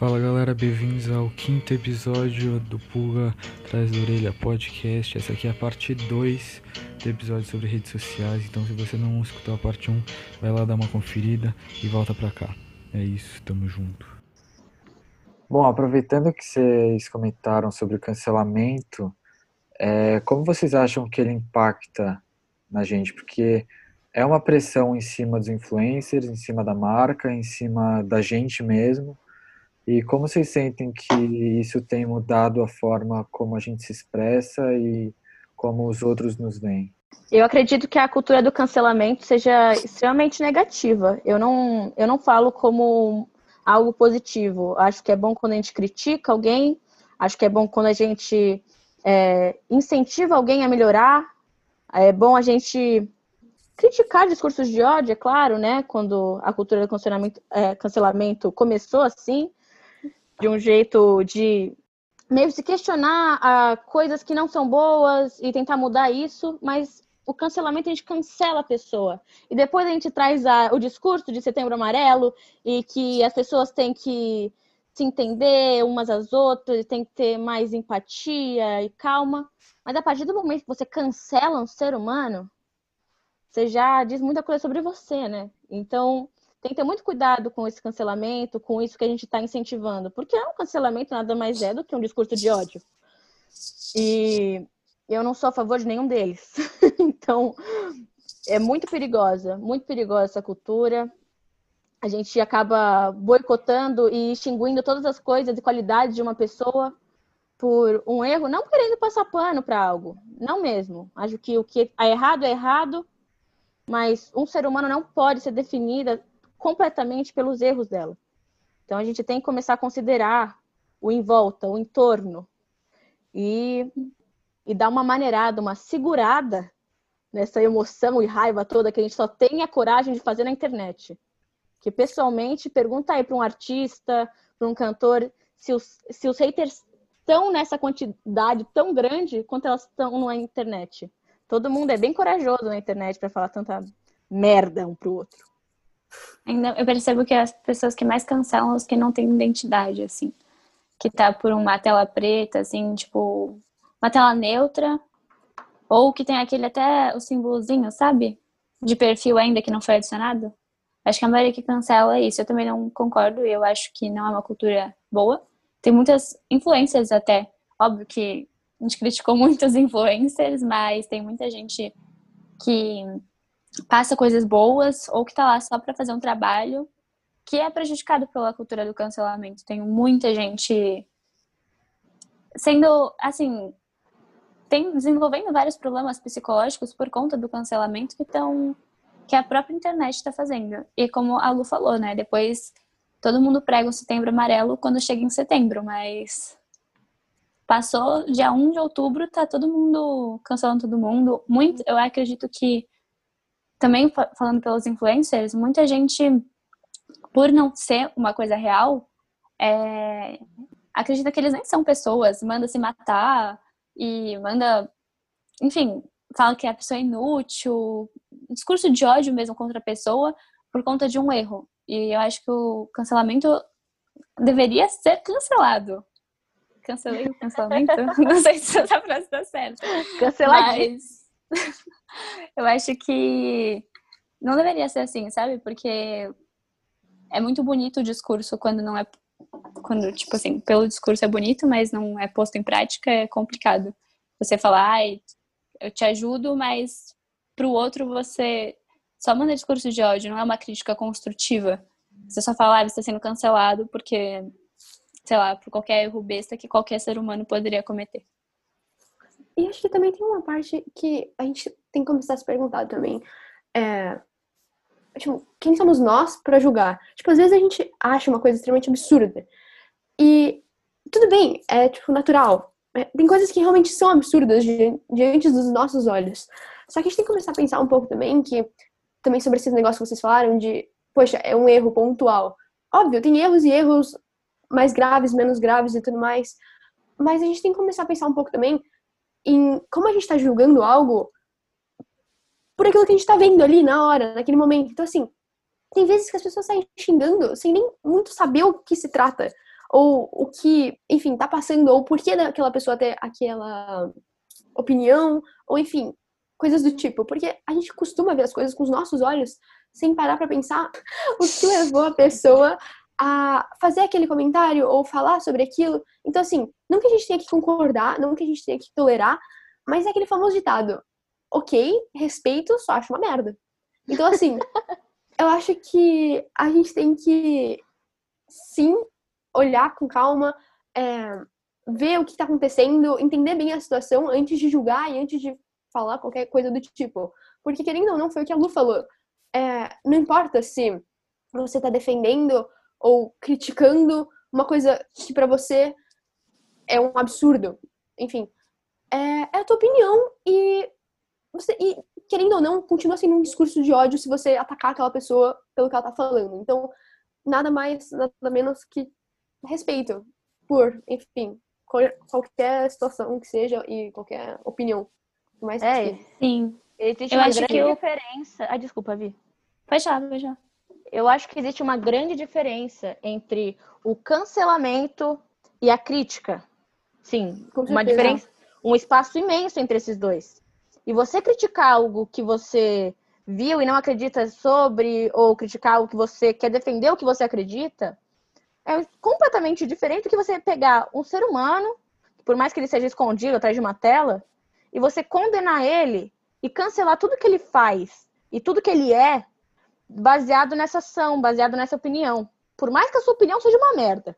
Fala galera, bem-vindos ao quinto episódio do Pulga Traz da Orelha Podcast. Essa aqui é a parte 2 do episódio sobre redes sociais. Então, se você não escutou a parte 1, um, vai lá dar uma conferida e volta pra cá. É isso, tamo junto. Bom, aproveitando que vocês comentaram sobre o cancelamento, é, como vocês acham que ele impacta na gente? Porque é uma pressão em cima dos influencers, em cima da marca, em cima da gente mesmo e como vocês sentem que isso tem mudado a forma como a gente se expressa e como os outros nos veem? Eu acredito que a cultura do cancelamento seja extremamente negativa. Eu não, eu não falo como algo positivo. Acho que é bom quando a gente critica alguém, acho que é bom quando a gente é, incentiva alguém a melhorar. É bom a gente criticar discursos de ódio, é claro, né? Quando a cultura do cancelamento, é, cancelamento começou assim, de um jeito de meio se questionar uh, coisas que não são boas e tentar mudar isso, mas o cancelamento a gente cancela a pessoa. E depois a gente traz a, o discurso de setembro amarelo e que as pessoas têm que se entender umas às outras, tem que ter mais empatia e calma. Mas a partir do momento que você cancela um ser humano, você já diz muita coisa sobre você, né? Então, tem que ter muito cuidado com esse cancelamento, com isso que a gente está incentivando, porque é um cancelamento nada mais é do que um discurso de ódio. E eu não sou a favor de nenhum deles. então, é muito perigosa, muito perigosa essa cultura. A gente acaba boicotando e extinguindo todas as coisas e qualidades de uma pessoa por um erro, não querendo passar pano para algo, não mesmo. Acho que o que é errado é errado, mas um ser humano não pode ser definido completamente pelos erros dela. Então a gente tem que começar a considerar o em volta, o entorno e, e dar uma maneirada, uma segurada nessa emoção e raiva toda que a gente só tem a coragem de fazer na internet. Que pessoalmente pergunta aí para um artista, para um cantor, se os, se os haters estão nessa quantidade tão grande quanto elas estão na internet. Todo mundo é bem corajoso na internet para falar tanta merda um pro outro. Eu percebo que as pessoas que mais cancelam as que não têm identidade, assim. Que tá por uma tela preta, assim, tipo, uma tela neutra. Ou que tem aquele até o símbolozinho, sabe? De perfil ainda que não foi adicionado. Acho que a maioria que cancela é isso. Eu também não concordo. Eu acho que não é uma cultura boa. Tem muitas influências até. Óbvio que a gente criticou muitos influencers, mas tem muita gente que passa coisas boas ou que tá lá só para fazer um trabalho que é prejudicado pela cultura do cancelamento. Tem muita gente sendo, assim, tem desenvolvendo vários problemas psicológicos por conta do cancelamento que estão que a própria internet está fazendo. E como a Lu falou, né, depois todo mundo prega o setembro amarelo quando chega em setembro, mas passou dia 1 de outubro, tá todo mundo cancelando todo mundo. Muito, eu acredito que também falando pelos influencers, muita gente, por não ser uma coisa real, é, acredita que eles nem são pessoas, manda se matar e manda, enfim, fala que a pessoa é inútil, discurso de ódio mesmo contra a pessoa por conta de um erro. E eu acho que o cancelamento deveria ser cancelado. Cancelei o cancelamento? Não sei se essa frase tá certa. Canceladinho. Mas eu acho que não deveria ser assim, sabe? Porque é muito bonito o discurso quando não é. Quando, tipo assim, pelo discurso é bonito, mas não é posto em prática, é complicado. Você falar, ai, eu te ajudo, mas pro outro você só manda discurso de ódio, não é uma crítica construtiva. Você só fala, ah, você está sendo cancelado porque, sei lá, por qualquer erro besta que qualquer ser humano poderia cometer. E acho que também tem uma parte que a gente tem que começar a se perguntar também. É, tipo, quem somos nós para julgar? Tipo, às vezes a gente acha uma coisa extremamente absurda. E tudo bem, é tipo natural. É, tem coisas que realmente são absurdas diante dos nossos olhos. Só que a gente tem que começar a pensar um pouco também que também sobre esses negócios que vocês falaram de, poxa, é um erro pontual. Óbvio, tem erros e erros mais graves, menos graves e tudo mais. Mas a gente tem que começar a pensar um pouco também em como a gente está julgando algo por aquilo que a gente está vendo ali na hora, naquele momento. Então, assim, tem vezes que as pessoas saem xingando sem nem muito saber o que se trata. ou o que, enfim, tá passando, ou por que aquela pessoa ter aquela opinião, ou enfim, coisas do tipo. Porque a gente costuma ver as coisas com os nossos olhos sem parar para pensar o que levou a pessoa a fazer aquele comentário ou falar sobre aquilo. Então, assim, não que a gente tenha que concordar, não que a gente tenha que tolerar, mas é aquele famoso ditado: ok, respeito, só acho uma merda. Então, assim, eu acho que a gente tem que sim olhar com calma, é, ver o que está acontecendo, entender bem a situação antes de julgar e antes de falar qualquer coisa do tipo. Porque, querendo ou não, foi o que a Lu falou. É, não importa se você está defendendo ou criticando uma coisa que para você é um absurdo. Enfim, é, é, a tua opinião e você e querendo ou não continua sendo um discurso de ódio se você atacar aquela pessoa pelo que ela tá falando. Então, nada mais, nada menos que respeito por, enfim, qualquer situação que seja e qualquer opinião. Mais é, sim. Existe eu uma grande eu... diferença. Ah, desculpa, Vi. Pode já, pode já. Eu acho que existe uma grande diferença entre o cancelamento e a crítica. Sim, uma diferença, um espaço imenso entre esses dois. E você criticar algo que você viu e não acredita sobre, ou criticar algo que você quer defender o que você acredita, é completamente diferente do que você pegar um ser humano, por mais que ele seja escondido atrás de uma tela, e você condenar ele e cancelar tudo que ele faz e tudo que ele é baseado nessa ação, baseado nessa opinião. Por mais que a sua opinião seja uma merda.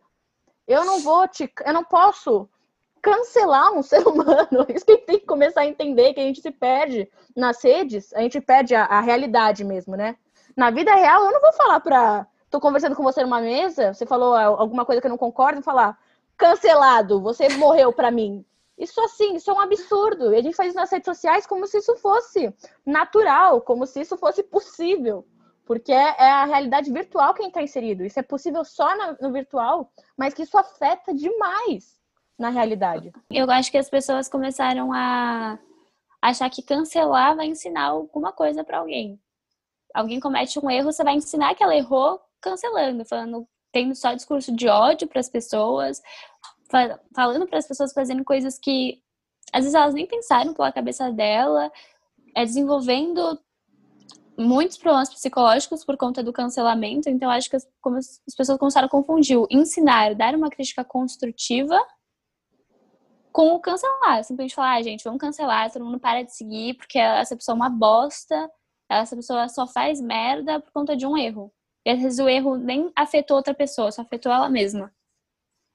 Eu não vou te. Eu não posso cancelar um ser humano. Isso que a gente tem que começar a entender, que a gente se perde nas redes, a gente perde a, a realidade mesmo, né? Na vida real, eu não vou falar pra. Tô conversando com você numa mesa, você falou alguma coisa que eu não concordo, falar cancelado, você morreu pra mim. Isso assim, isso é um absurdo. E a gente faz isso nas redes sociais como se isso fosse natural, como se isso fosse possível. Porque é, é a realidade virtual que está inserido. Isso é possível só no virtual, mas que isso afeta demais na realidade. Eu acho que as pessoas começaram a achar que cancelar vai ensinar alguma coisa para alguém. Alguém comete um erro, você vai ensinar que ela errou cancelando, falando, tendo só discurso de ódio para as pessoas, falando para as pessoas fazendo coisas que às vezes elas nem pensaram pela cabeça dela, é desenvolvendo muitos problemas psicológicos por conta do cancelamento. Então, acho que as, as pessoas começaram a confundir o ensinar, dar uma crítica construtiva com o cancelar. Simplesmente falar, ah, gente, vamos cancelar, todo mundo para de seguir, porque essa pessoa é uma bosta, essa pessoa só faz merda por conta de um erro. E às vezes o erro nem afetou outra pessoa, só afetou ela mesma.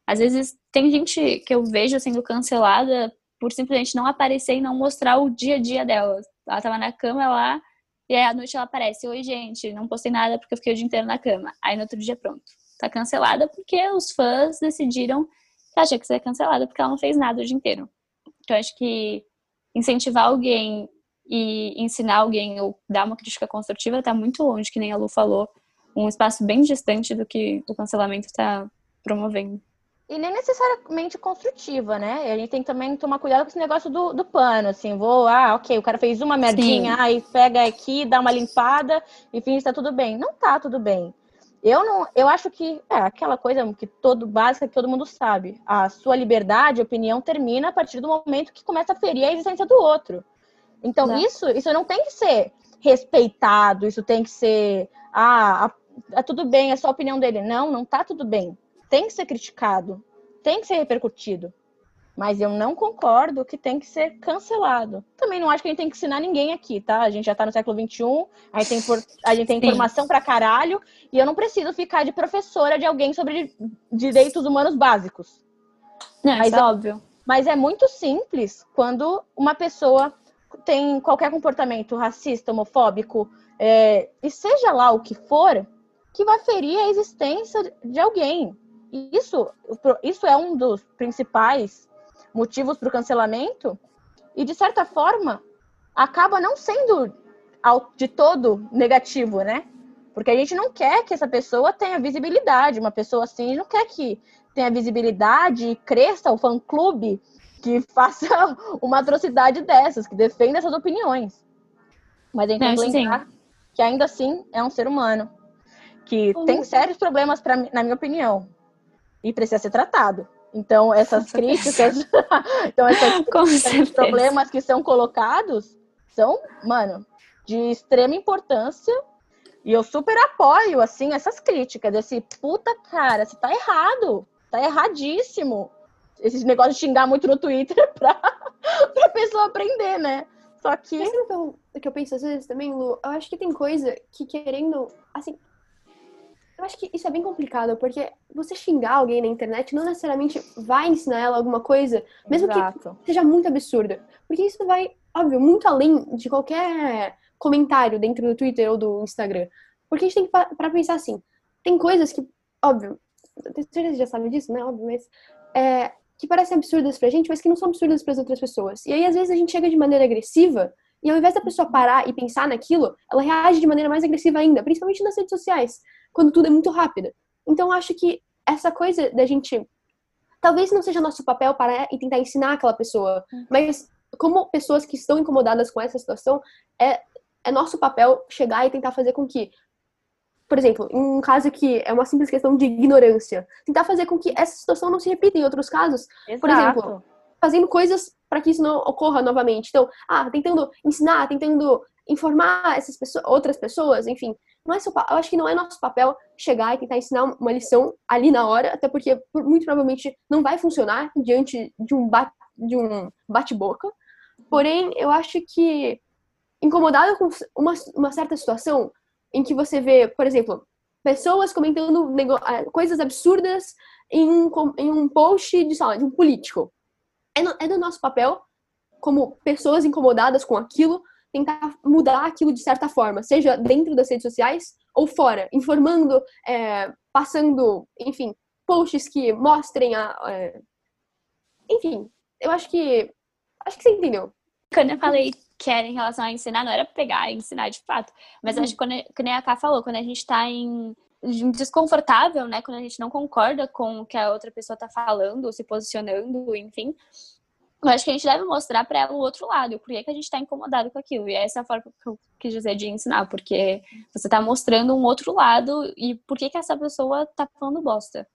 Às vezes tem gente que eu vejo sendo cancelada por simplesmente não aparecer e não mostrar o dia a dia dela. Ela tava na cama lá, e aí à noite ela aparece: Oi, gente, não postei nada porque eu fiquei o dia inteiro na cama. Aí no outro dia, pronto. Tá cancelada porque os fãs decidiram que acham que você é cancelada porque ela não fez nada o dia inteiro. Então acho que incentivar alguém e ensinar alguém ou dar uma crítica construtiva tá muito longe, que nem a Lu falou. Um espaço bem distante do que o cancelamento está promovendo e nem necessariamente construtiva, né? A gente tem que também tomar cuidado com esse negócio do, do pano, assim, vou, ah, ok, o cara fez uma merdinha, Sim. aí pega aqui, dá uma limpada e finge que tá tudo bem. Não tá tudo bem. Eu não, eu acho que é aquela coisa que todo básica que todo mundo sabe. A sua liberdade, opinião termina a partir do momento que começa a ferir a existência do outro. Então, isso, isso não tem que ser respeitado, isso tem que ser, ah, a, a, tudo bem, é só a opinião dele. Não, não tá tudo bem tem que ser criticado, tem que ser repercutido. Mas eu não concordo que tem que ser cancelado. Também não acho que a gente tem que ensinar ninguém aqui, tá? A gente já tá no século XXI, a gente tem, por, a gente tem informação pra caralho, e eu não preciso ficar de professora de alguém sobre direitos humanos básicos. Não, mas é óbvio. Mas é muito simples quando uma pessoa tem qualquer comportamento racista, homofóbico, é, e seja lá o que for, que vai ferir a existência de alguém. Isso, isso é um dos principais motivos para o cancelamento e, de certa forma, acaba não sendo de todo negativo, né? Porque a gente não quer que essa pessoa tenha visibilidade. Uma pessoa assim não quer que tenha visibilidade e cresça o fã-clube que faça uma atrocidade dessas, que defenda essas opiniões. Mas a gente tem que lembrar que ainda assim é um ser humano, que tem sérios problemas, pra, na minha opinião. e precisa ser tratado. Então, essas críticas, então esses problemas que são colocados são, mano, de extrema importância. E eu super apoio, assim, essas críticas. Desse, puta cara, você tá errado. Tá erradíssimo. Esse negócio de xingar muito no Twitter pra, pra pessoa aprender, né? Só que. Mas então, o que eu penso às vezes também, Lu, eu acho que tem coisa que querendo. Assim, eu acho que isso é bem complicado, porque você xingar alguém na internet não necessariamente vai ensinar ela alguma coisa, mesmo Exato. que seja muito absurda. Porque isso vai, óbvio, muito além de qualquer comentário dentro do Twitter ou do Instagram. Porque a gente tem que para pensar assim, tem coisas que, óbvio, você já sabe disso, né? Óbvio, mas é, que parecem absurdas pra gente, mas que não são absurdas para as outras pessoas. E aí, às vezes, a gente chega de maneira agressiva e ao invés da pessoa parar e pensar naquilo, ela reage de maneira mais agressiva ainda, principalmente nas redes sociais quando tudo é muito rápido. Então, acho que essa coisa da gente. Talvez não seja nosso papel parar e tentar ensinar aquela pessoa, uhum. mas como pessoas que estão incomodadas com essa situação, é, é nosso papel chegar e tentar fazer com que, por exemplo, em um caso que é uma simples questão de ignorância, tentar fazer com que essa situação não se repita em outros casos. Exato. Por exemplo, fazendo coisas para que isso não ocorra novamente. Então, ah, tentando ensinar, tentando informar essas pessoas, outras pessoas, enfim, não é seu, eu acho que não é nosso papel chegar e tentar ensinar uma lição ali na hora, até porque muito provavelmente não vai funcionar diante de um bate, de um bate-boca. Porém, eu acho que incomodado com uma, uma certa situação em que você vê, por exemplo, pessoas comentando ah, coisas absurdas em um, em um post de, lá, de um político. É, no, é do nosso papel, como pessoas incomodadas com aquilo, tentar mudar aquilo de certa forma, seja dentro das redes sociais ou fora, informando, é, passando, enfim, posts que mostrem a. É... Enfim, eu acho que. Acho que você entendeu. Quando eu falei que era em relação a ensinar, não era pegar e ensinar de fato. Mas uhum. acho que, quando, que a Ká falou, quando a gente tá em desconfortável, né? Quando a gente não concorda com o que a outra pessoa tá falando, se posicionando, enfim, eu acho que a gente deve mostrar para ela o outro lado, por que, que a gente está incomodado com aquilo. E essa é a forma que eu quis dizer de ensinar, porque você está mostrando um outro lado e por que, que essa pessoa está falando bosta.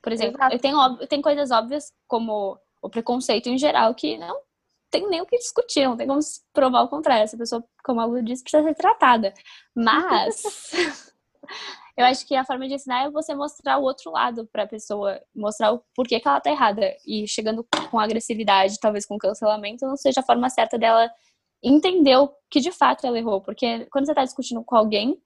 Por exemplo, eu tenho coisas óbvias, como o preconceito em geral, que não tem nem o que discutir, não tem como provar o contrário. Essa pessoa, como a Lu disse, precisa ser tratada. Mas Eu acho que a forma de ensinar é você mostrar o outro lado para a pessoa, mostrar o porquê que ela tá errada. E chegando com agressividade, talvez com cancelamento, não seja a forma certa dela entender o que de fato ela errou. Porque quando você tá discutindo com alguém,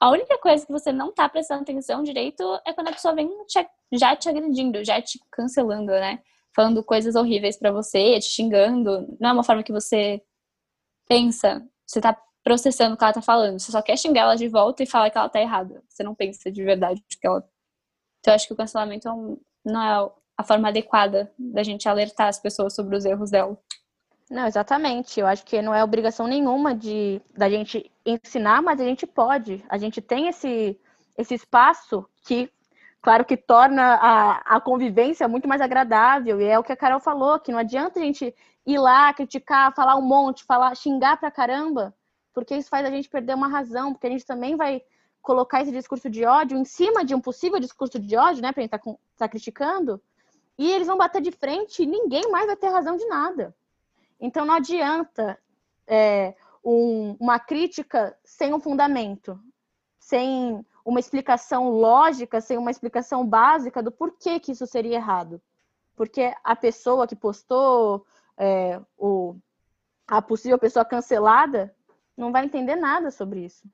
a única coisa que você não tá prestando atenção direito é quando a pessoa vem te, já te agredindo, já te cancelando, né? Falando coisas horríveis para você, te xingando. Não é uma forma que você pensa. Você tá processando o que ela tá falando. Você só quer xingar ela de volta e falar que ela tá errada. Você não pensa de verdade que ela. Então, eu acho que o cancelamento é um... não é a forma adequada da gente alertar as pessoas sobre os erros dela. Não, exatamente. Eu acho que não é obrigação nenhuma de da gente ensinar, mas a gente pode. A gente tem esse, esse espaço que, claro, que torna a, a convivência muito mais agradável. E é o que a Carol falou, que não adianta a gente ir lá, criticar, falar um monte, falar, xingar pra caramba, porque isso faz a gente perder uma razão, porque a gente também vai colocar esse discurso de ódio em cima de um possível discurso de ódio, né, para gente tá, tá criticando, e eles vão bater de frente e ninguém mais vai ter razão de nada. Então não adianta é, um, uma crítica sem um fundamento, sem uma explicação lógica, sem uma explicação básica do porquê que isso seria errado. Porque a pessoa que postou, é, o, a possível pessoa cancelada, não vai entender nada sobre isso.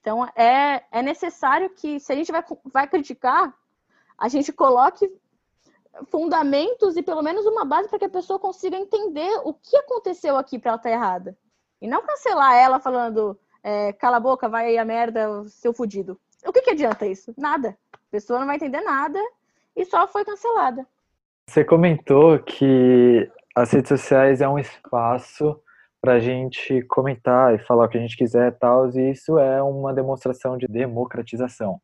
Então, é, é necessário que, se a gente vai, vai criticar, a gente coloque fundamentos e pelo menos uma base para que a pessoa consiga entender o que aconteceu aqui para ela estar tá errada. E não cancelar ela falando, é, cala a boca, vai a merda, seu fudido. O que, que adianta isso? Nada. A pessoa não vai entender nada e só foi cancelada. Você comentou que as redes sociais é um espaço para a gente comentar e falar o que a gente quiser e tal, e isso é uma demonstração de democratização.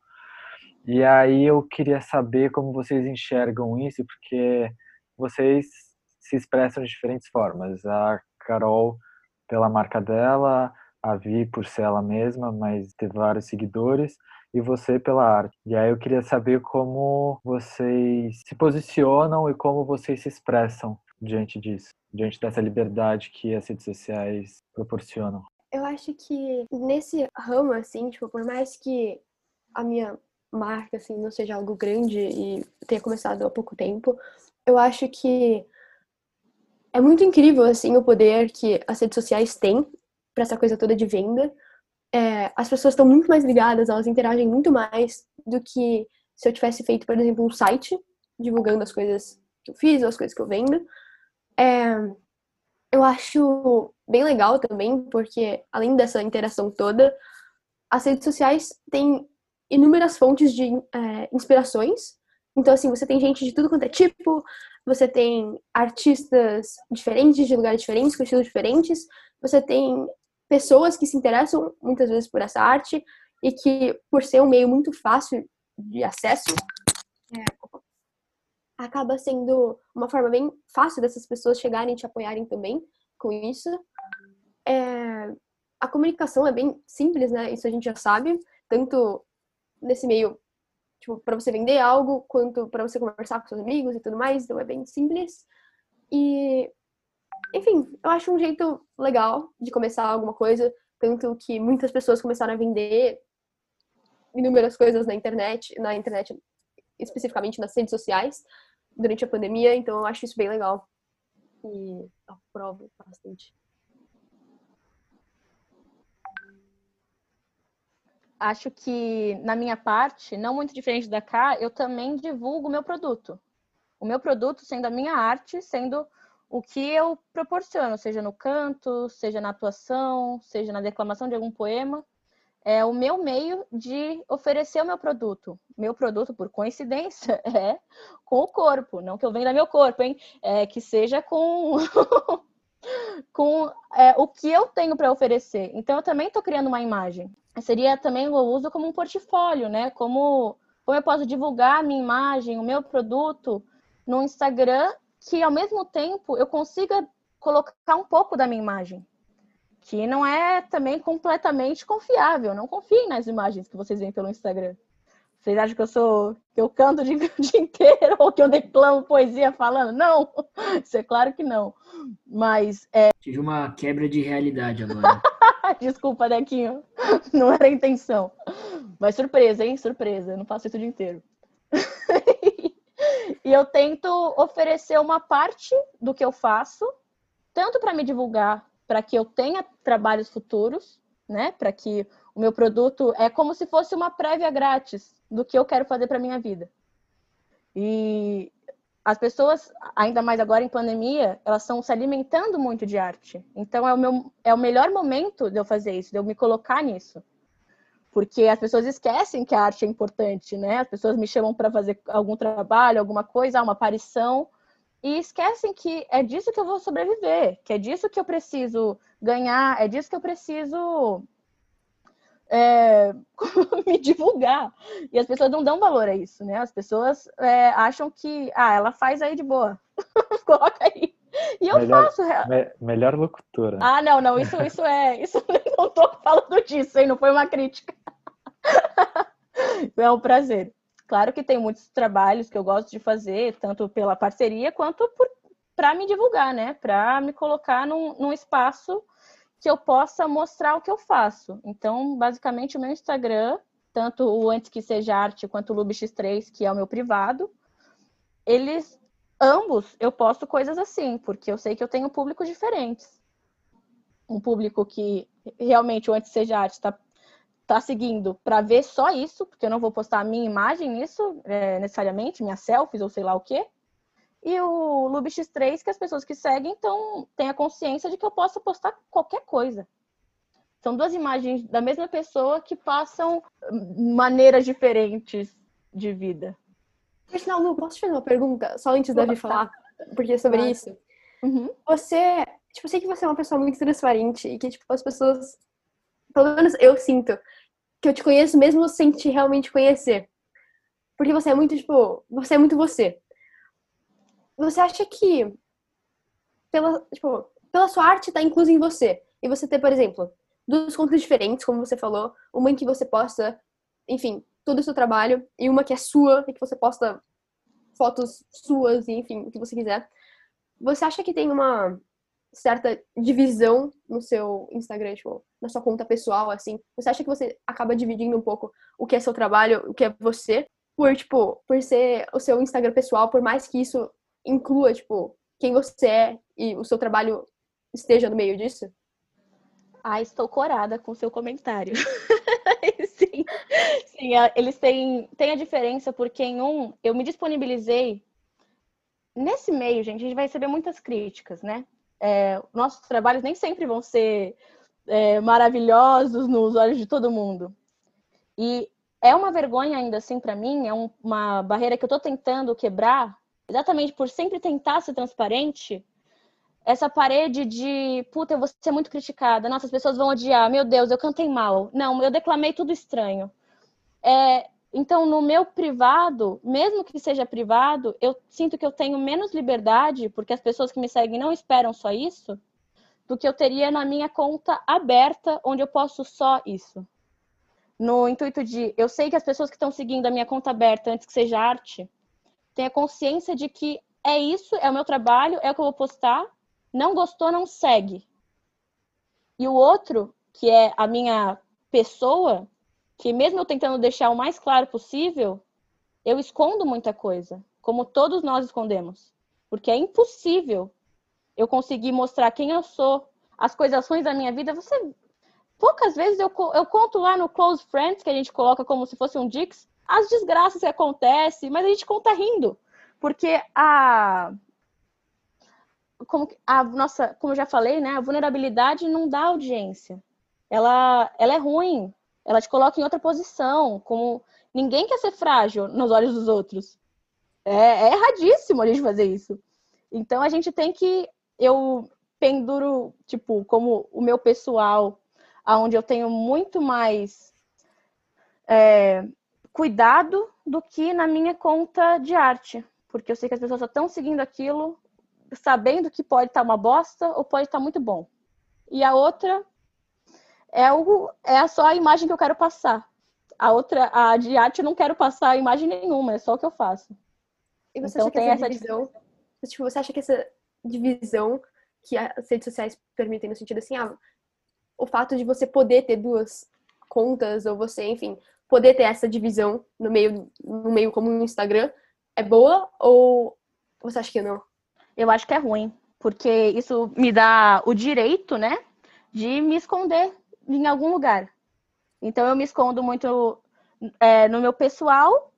E aí eu queria saber como vocês enxergam isso, porque vocês se expressam de diferentes formas. A Carol pela marca dela, a Vi por ser ela mesma, mas ter vários seguidores, e você pela arte. E aí eu queria saber como vocês se posicionam e como vocês se expressam diante disso, diante dessa liberdade que as redes sociais proporcionam. Eu acho que nesse ramo, assim, tipo, por mais que a minha marca, assim, não seja algo grande e tenha começado há pouco tempo, eu acho que é muito incrível, assim, o poder que as redes sociais têm para essa coisa toda de venda. É, as pessoas estão muito mais ligadas, elas interagem muito mais do que se eu tivesse feito, por exemplo, um site divulgando as coisas que eu fiz ou as coisas que eu vendo. É, eu acho bem legal também, porque além dessa interação toda, as redes sociais têm inúmeras fontes de é, inspirações. Então, assim, você tem gente de tudo quanto é tipo, você tem artistas diferentes, de lugares diferentes, com estilos diferentes, você tem pessoas que se interessam muitas vezes por essa arte e que, por ser um meio muito fácil de acesso, é, acaba sendo uma forma bem fácil dessas pessoas chegarem e te apoiarem também com isso. É, a comunicação é bem simples, né? Isso a gente já sabe, tanto nesse meio tipo, para você vender algo, quanto para você conversar com seus amigos e tudo mais, então é bem simples. E, enfim, eu acho um jeito legal de começar alguma coisa, tanto que muitas pessoas começaram a vender inúmeras coisas na internet, na internet especificamente nas redes sociais, durante a pandemia, então eu acho isso bem legal. E aprovo bastante. acho que, na minha parte, não muito diferente da cá, eu também divulgo o meu produto. O meu produto sendo a minha arte, sendo o que eu proporciono, seja no canto, seja na atuação, seja na declamação de algum poema. É o meu meio de oferecer o meu produto. Meu produto, por coincidência, é com o corpo. Não que eu venda meu corpo, hein? É que seja com, com é, o que eu tenho para oferecer. Então, eu também estou criando uma imagem seria também o uso como um portfólio, né? Como, como eu posso divulgar a minha imagem, o meu produto no Instagram, que ao mesmo tempo eu consiga colocar um pouco da minha imagem, que não é também completamente confiável. Não confiem nas imagens que vocês veem pelo Instagram. Vocês acham que eu sou que eu canto o dia inteiro ou que eu declamo poesia falando? Não, isso é claro que não. Mas é... tive uma quebra de realidade agora. Desculpa, Dequinho. Não era a intenção. Mas surpresa, hein? Surpresa. Eu não faço isso o dia inteiro. e eu tento oferecer uma parte do que eu faço, tanto para me divulgar, para que eu tenha trabalhos futuros, né? Para que o meu produto é como se fosse uma prévia grátis do que eu quero fazer para minha vida. E as pessoas, ainda mais agora em pandemia, elas estão se alimentando muito de arte. Então é o, meu, é o melhor momento de eu fazer isso, de eu me colocar nisso. Porque as pessoas esquecem que a arte é importante, né? As pessoas me chamam para fazer algum trabalho, alguma coisa, uma aparição, e esquecem que é disso que eu vou sobreviver, que é disso que eu preciso ganhar, é disso que eu preciso é, me divulgar. E as pessoas não dão valor a isso, né? As pessoas é, acham que, ah, ela faz aí de boa. Coloca aí. E eu melhor, faço. Me, melhor locutora. Ah, não, não, isso, isso é. Isso não tô falando disso, hein? Não foi uma crítica. é um prazer. Claro que tem muitos trabalhos que eu gosto de fazer, tanto pela parceria quanto para me divulgar, né? Para me colocar num, num espaço que eu possa mostrar o que eu faço. Então, basicamente, o meu Instagram, tanto o Antes Que Seja Arte quanto o LubX3, que é o meu privado, eles, ambos, eu posto coisas assim, porque eu sei que eu tenho públicos diferentes. Um público que realmente o Antes Que Seja Arte está tá seguindo para ver só isso, porque eu não vou postar a minha imagem nisso, é, necessariamente, minhas selfies ou sei lá o quê e o LubX3, que as pessoas que seguem então, têm a consciência de que eu posso postar qualquer coisa. São duas imagens da mesma pessoa que passam maneiras diferentes de vida. Pessoal, Lu, posso te fazer uma pergunta? Só antes da Vi falar, porque é sobre claro. isso. Uhum. Você, tipo, eu sei que você é uma pessoa muito transparente e que, tipo, as pessoas, pelo menos eu sinto, que eu te conheço mesmo sem te realmente conhecer. Porque você é muito, tipo, você é muito você. Você acha que pela, tipo, pela sua arte tá incluso em você, e você ter, por exemplo, duas contas diferentes, como você falou, uma em que você posta enfim, todo o seu trabalho, e uma que é sua, e que você posta fotos suas, enfim, o que você quiser. Você acha que tem uma certa divisão no seu Instagram, tipo, na sua conta pessoal, assim? Você acha que você acaba dividindo um pouco o que é seu trabalho, o que é você, por, tipo, por ser o seu Instagram pessoal, por mais que isso inclua, tipo, quem você é e o seu trabalho esteja no meio disso? Ah, estou corada com seu comentário. sim, sim, eles têm, têm a diferença porque em um eu me disponibilizei nesse meio, gente, a gente vai receber muitas críticas, né? É, nossos trabalhos nem sempre vão ser é, maravilhosos nos olhos de todo mundo. E é uma vergonha ainda assim para mim, é um, uma barreira que eu estou tentando quebrar, exatamente por sempre tentar ser transparente essa parede de, puta, eu vou ser muito criticada, nossa, as pessoas vão odiar, meu Deus, eu cantei mal. Não, eu declamei tudo estranho. É, então, no meu privado, mesmo que seja privado, eu sinto que eu tenho menos liberdade, porque as pessoas que me seguem não esperam só isso, do que eu teria na minha conta aberta, onde eu posto só isso. No intuito de, eu sei que as pessoas que estão seguindo a minha conta aberta antes que seja arte, têm a consciência de que é isso, é o meu trabalho, é o que eu vou postar, não gostou, não segue. E o outro, que é a minha pessoa, que mesmo eu tentando deixar o mais claro possível, eu escondo muita coisa, como todos nós escondemos. Porque é impossível eu conseguir mostrar quem eu sou, as coisas ruins da minha vida. Você poucas vezes eu, eu conto lá no Close Friends, que a gente coloca como se fosse um Dix, as desgraças que acontecem, mas a gente conta rindo. Porque a, como a nossa, como eu já falei, né, a vulnerabilidade não dá audiência. Ela, ela é ruim. Ela te coloca em outra posição, como ninguém quer ser frágil nos olhos dos outros. É, é erradíssimo a gente fazer isso. Então a gente tem que eu penduro, tipo, como o meu pessoal, aonde eu tenho muito mais é, cuidado do que na minha conta de arte, porque eu sei que as pessoas só estão seguindo aquilo sabendo que pode estar tá uma bosta ou pode estar tá muito bom. E a outra é, o, é só a imagem que eu quero passar. A outra, a de arte, eu não quero passar imagem nenhuma, é só o que eu faço. E você então, acha que tem essa divisão? Tipo, você acha que essa divisão que as redes sociais permitem no sentido assim, ah, o fato de você poder ter duas contas ou você, enfim, poder ter essa divisão no meio no meio como no Instagram é boa ou você acha que não? eu acho que é ruim, porque isso me dá o direito, né, de me esconder em algum lugar. Então eu me escondo muito é, no meu pessoal,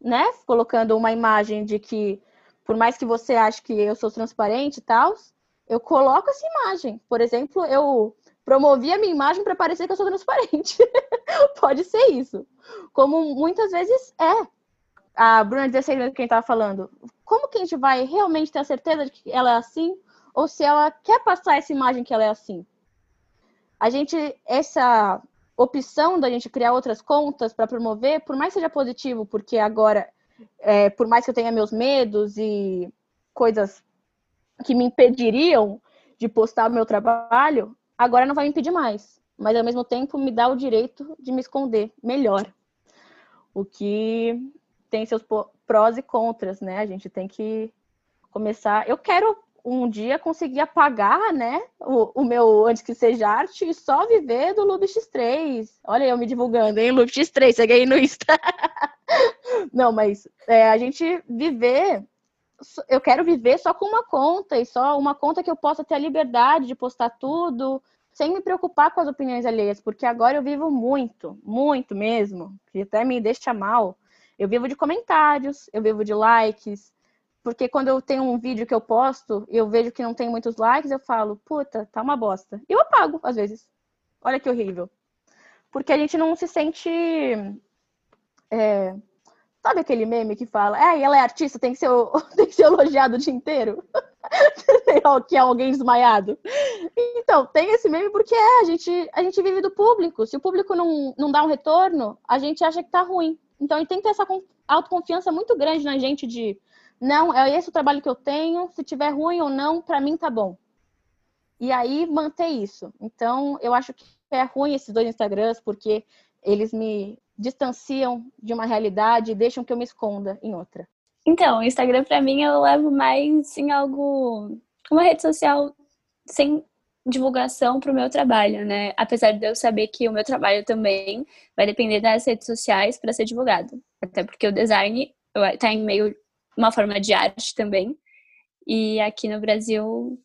né, colocando uma imagem de que, por mais que você ache que eu sou transparente e tal, eu coloco essa imagem. Por exemplo, eu promovi a minha imagem para parecer que eu sou transparente. Pode ser isso. Como muitas vezes é a Bruna 16 anos quem estava falando, como que a gente vai realmente ter a certeza de que ela é assim? Ou se ela quer passar essa imagem que ela é assim? A gente, essa opção da gente criar outras contas para promover, por mais que seja positivo, porque agora, é, por mais que eu tenha meus medos e coisas que me impediriam de postar o meu trabalho, agora não vai me impedir mais. Mas ao mesmo tempo me dá o direito de me esconder melhor. O que tem seus prós e contras, né? A gente tem que começar. Eu quero um dia conseguir apagar, né, o, o meu antes que seja arte e só viver do LubX3. Olha eu me divulgando, hein, LubX3, segue aí no Insta. Não, mas é, a gente viver, eu quero viver só com uma conta e só uma conta que eu possa ter a liberdade de postar tudo, sem me preocupar com as opiniões alheias, porque agora eu vivo muito, muito mesmo, que até me deixa mal eu vivo de comentários, eu vivo de likes, porque quando eu tenho um vídeo que eu posto e eu vejo que não tem muitos likes, eu falo, puta, tá uma bosta. E eu apago, às vezes. Olha que horrível. Porque a gente não se sente. É... Sabe aquele meme que fala, é, ela é artista, tem que ser, tem que ser elogiado o dia inteiro? que é alguém desmaiado. Então, tem esse meme porque é, a gente, a gente vive do público. Se o público não, não dá um retorno, a gente acha que tá ruim. Então, ele tem que ter essa autoconfiança muito grande na gente de não, é esse o trabalho que eu tenho, se tiver ruim ou não, para mim tá bom. E aí manter isso. Então, eu acho que é ruim esses dois Instagrams porque eles me distanciam de uma realidade e deixam que eu me esconda em outra? Então, o Instagram para mim eu levo mais em algo uma rede social sem divulgação para o meu trabalho, né? Apesar de eu saber que o meu trabalho também vai depender das redes sociais para ser divulgado, até porque o design está em meio uma forma de arte também e aqui no Brasil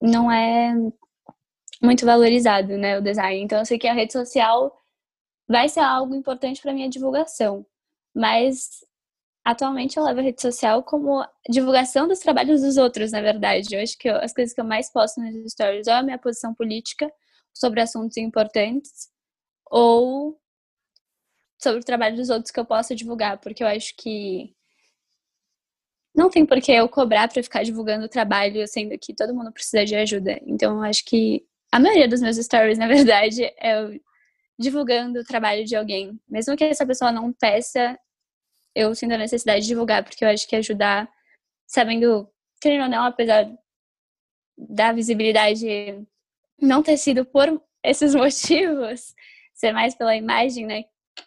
não é muito valorizado, né, o design. Então eu sei que a rede social vai ser algo importante para minha divulgação, mas atualmente eu levo a rede social como divulgação dos trabalhos dos outros, na verdade. Eu acho que eu, as coisas que eu mais posto nas stories ou a minha posição política sobre assuntos importantes ou sobre o trabalho dos outros que eu possa divulgar, porque eu acho que não tem por que eu cobrar para ficar divulgando o trabalho, sendo que todo mundo precisa de ajuda. Então, eu acho que a maioria dos meus stories, na verdade, é divulgando o trabalho de alguém. Mesmo que essa pessoa não peça, eu sinto a necessidade de divulgar, porque eu acho que ajudar, sabendo, querendo ou não, apesar da visibilidade não ter sido por esses motivos, ser mais pela imagem, né?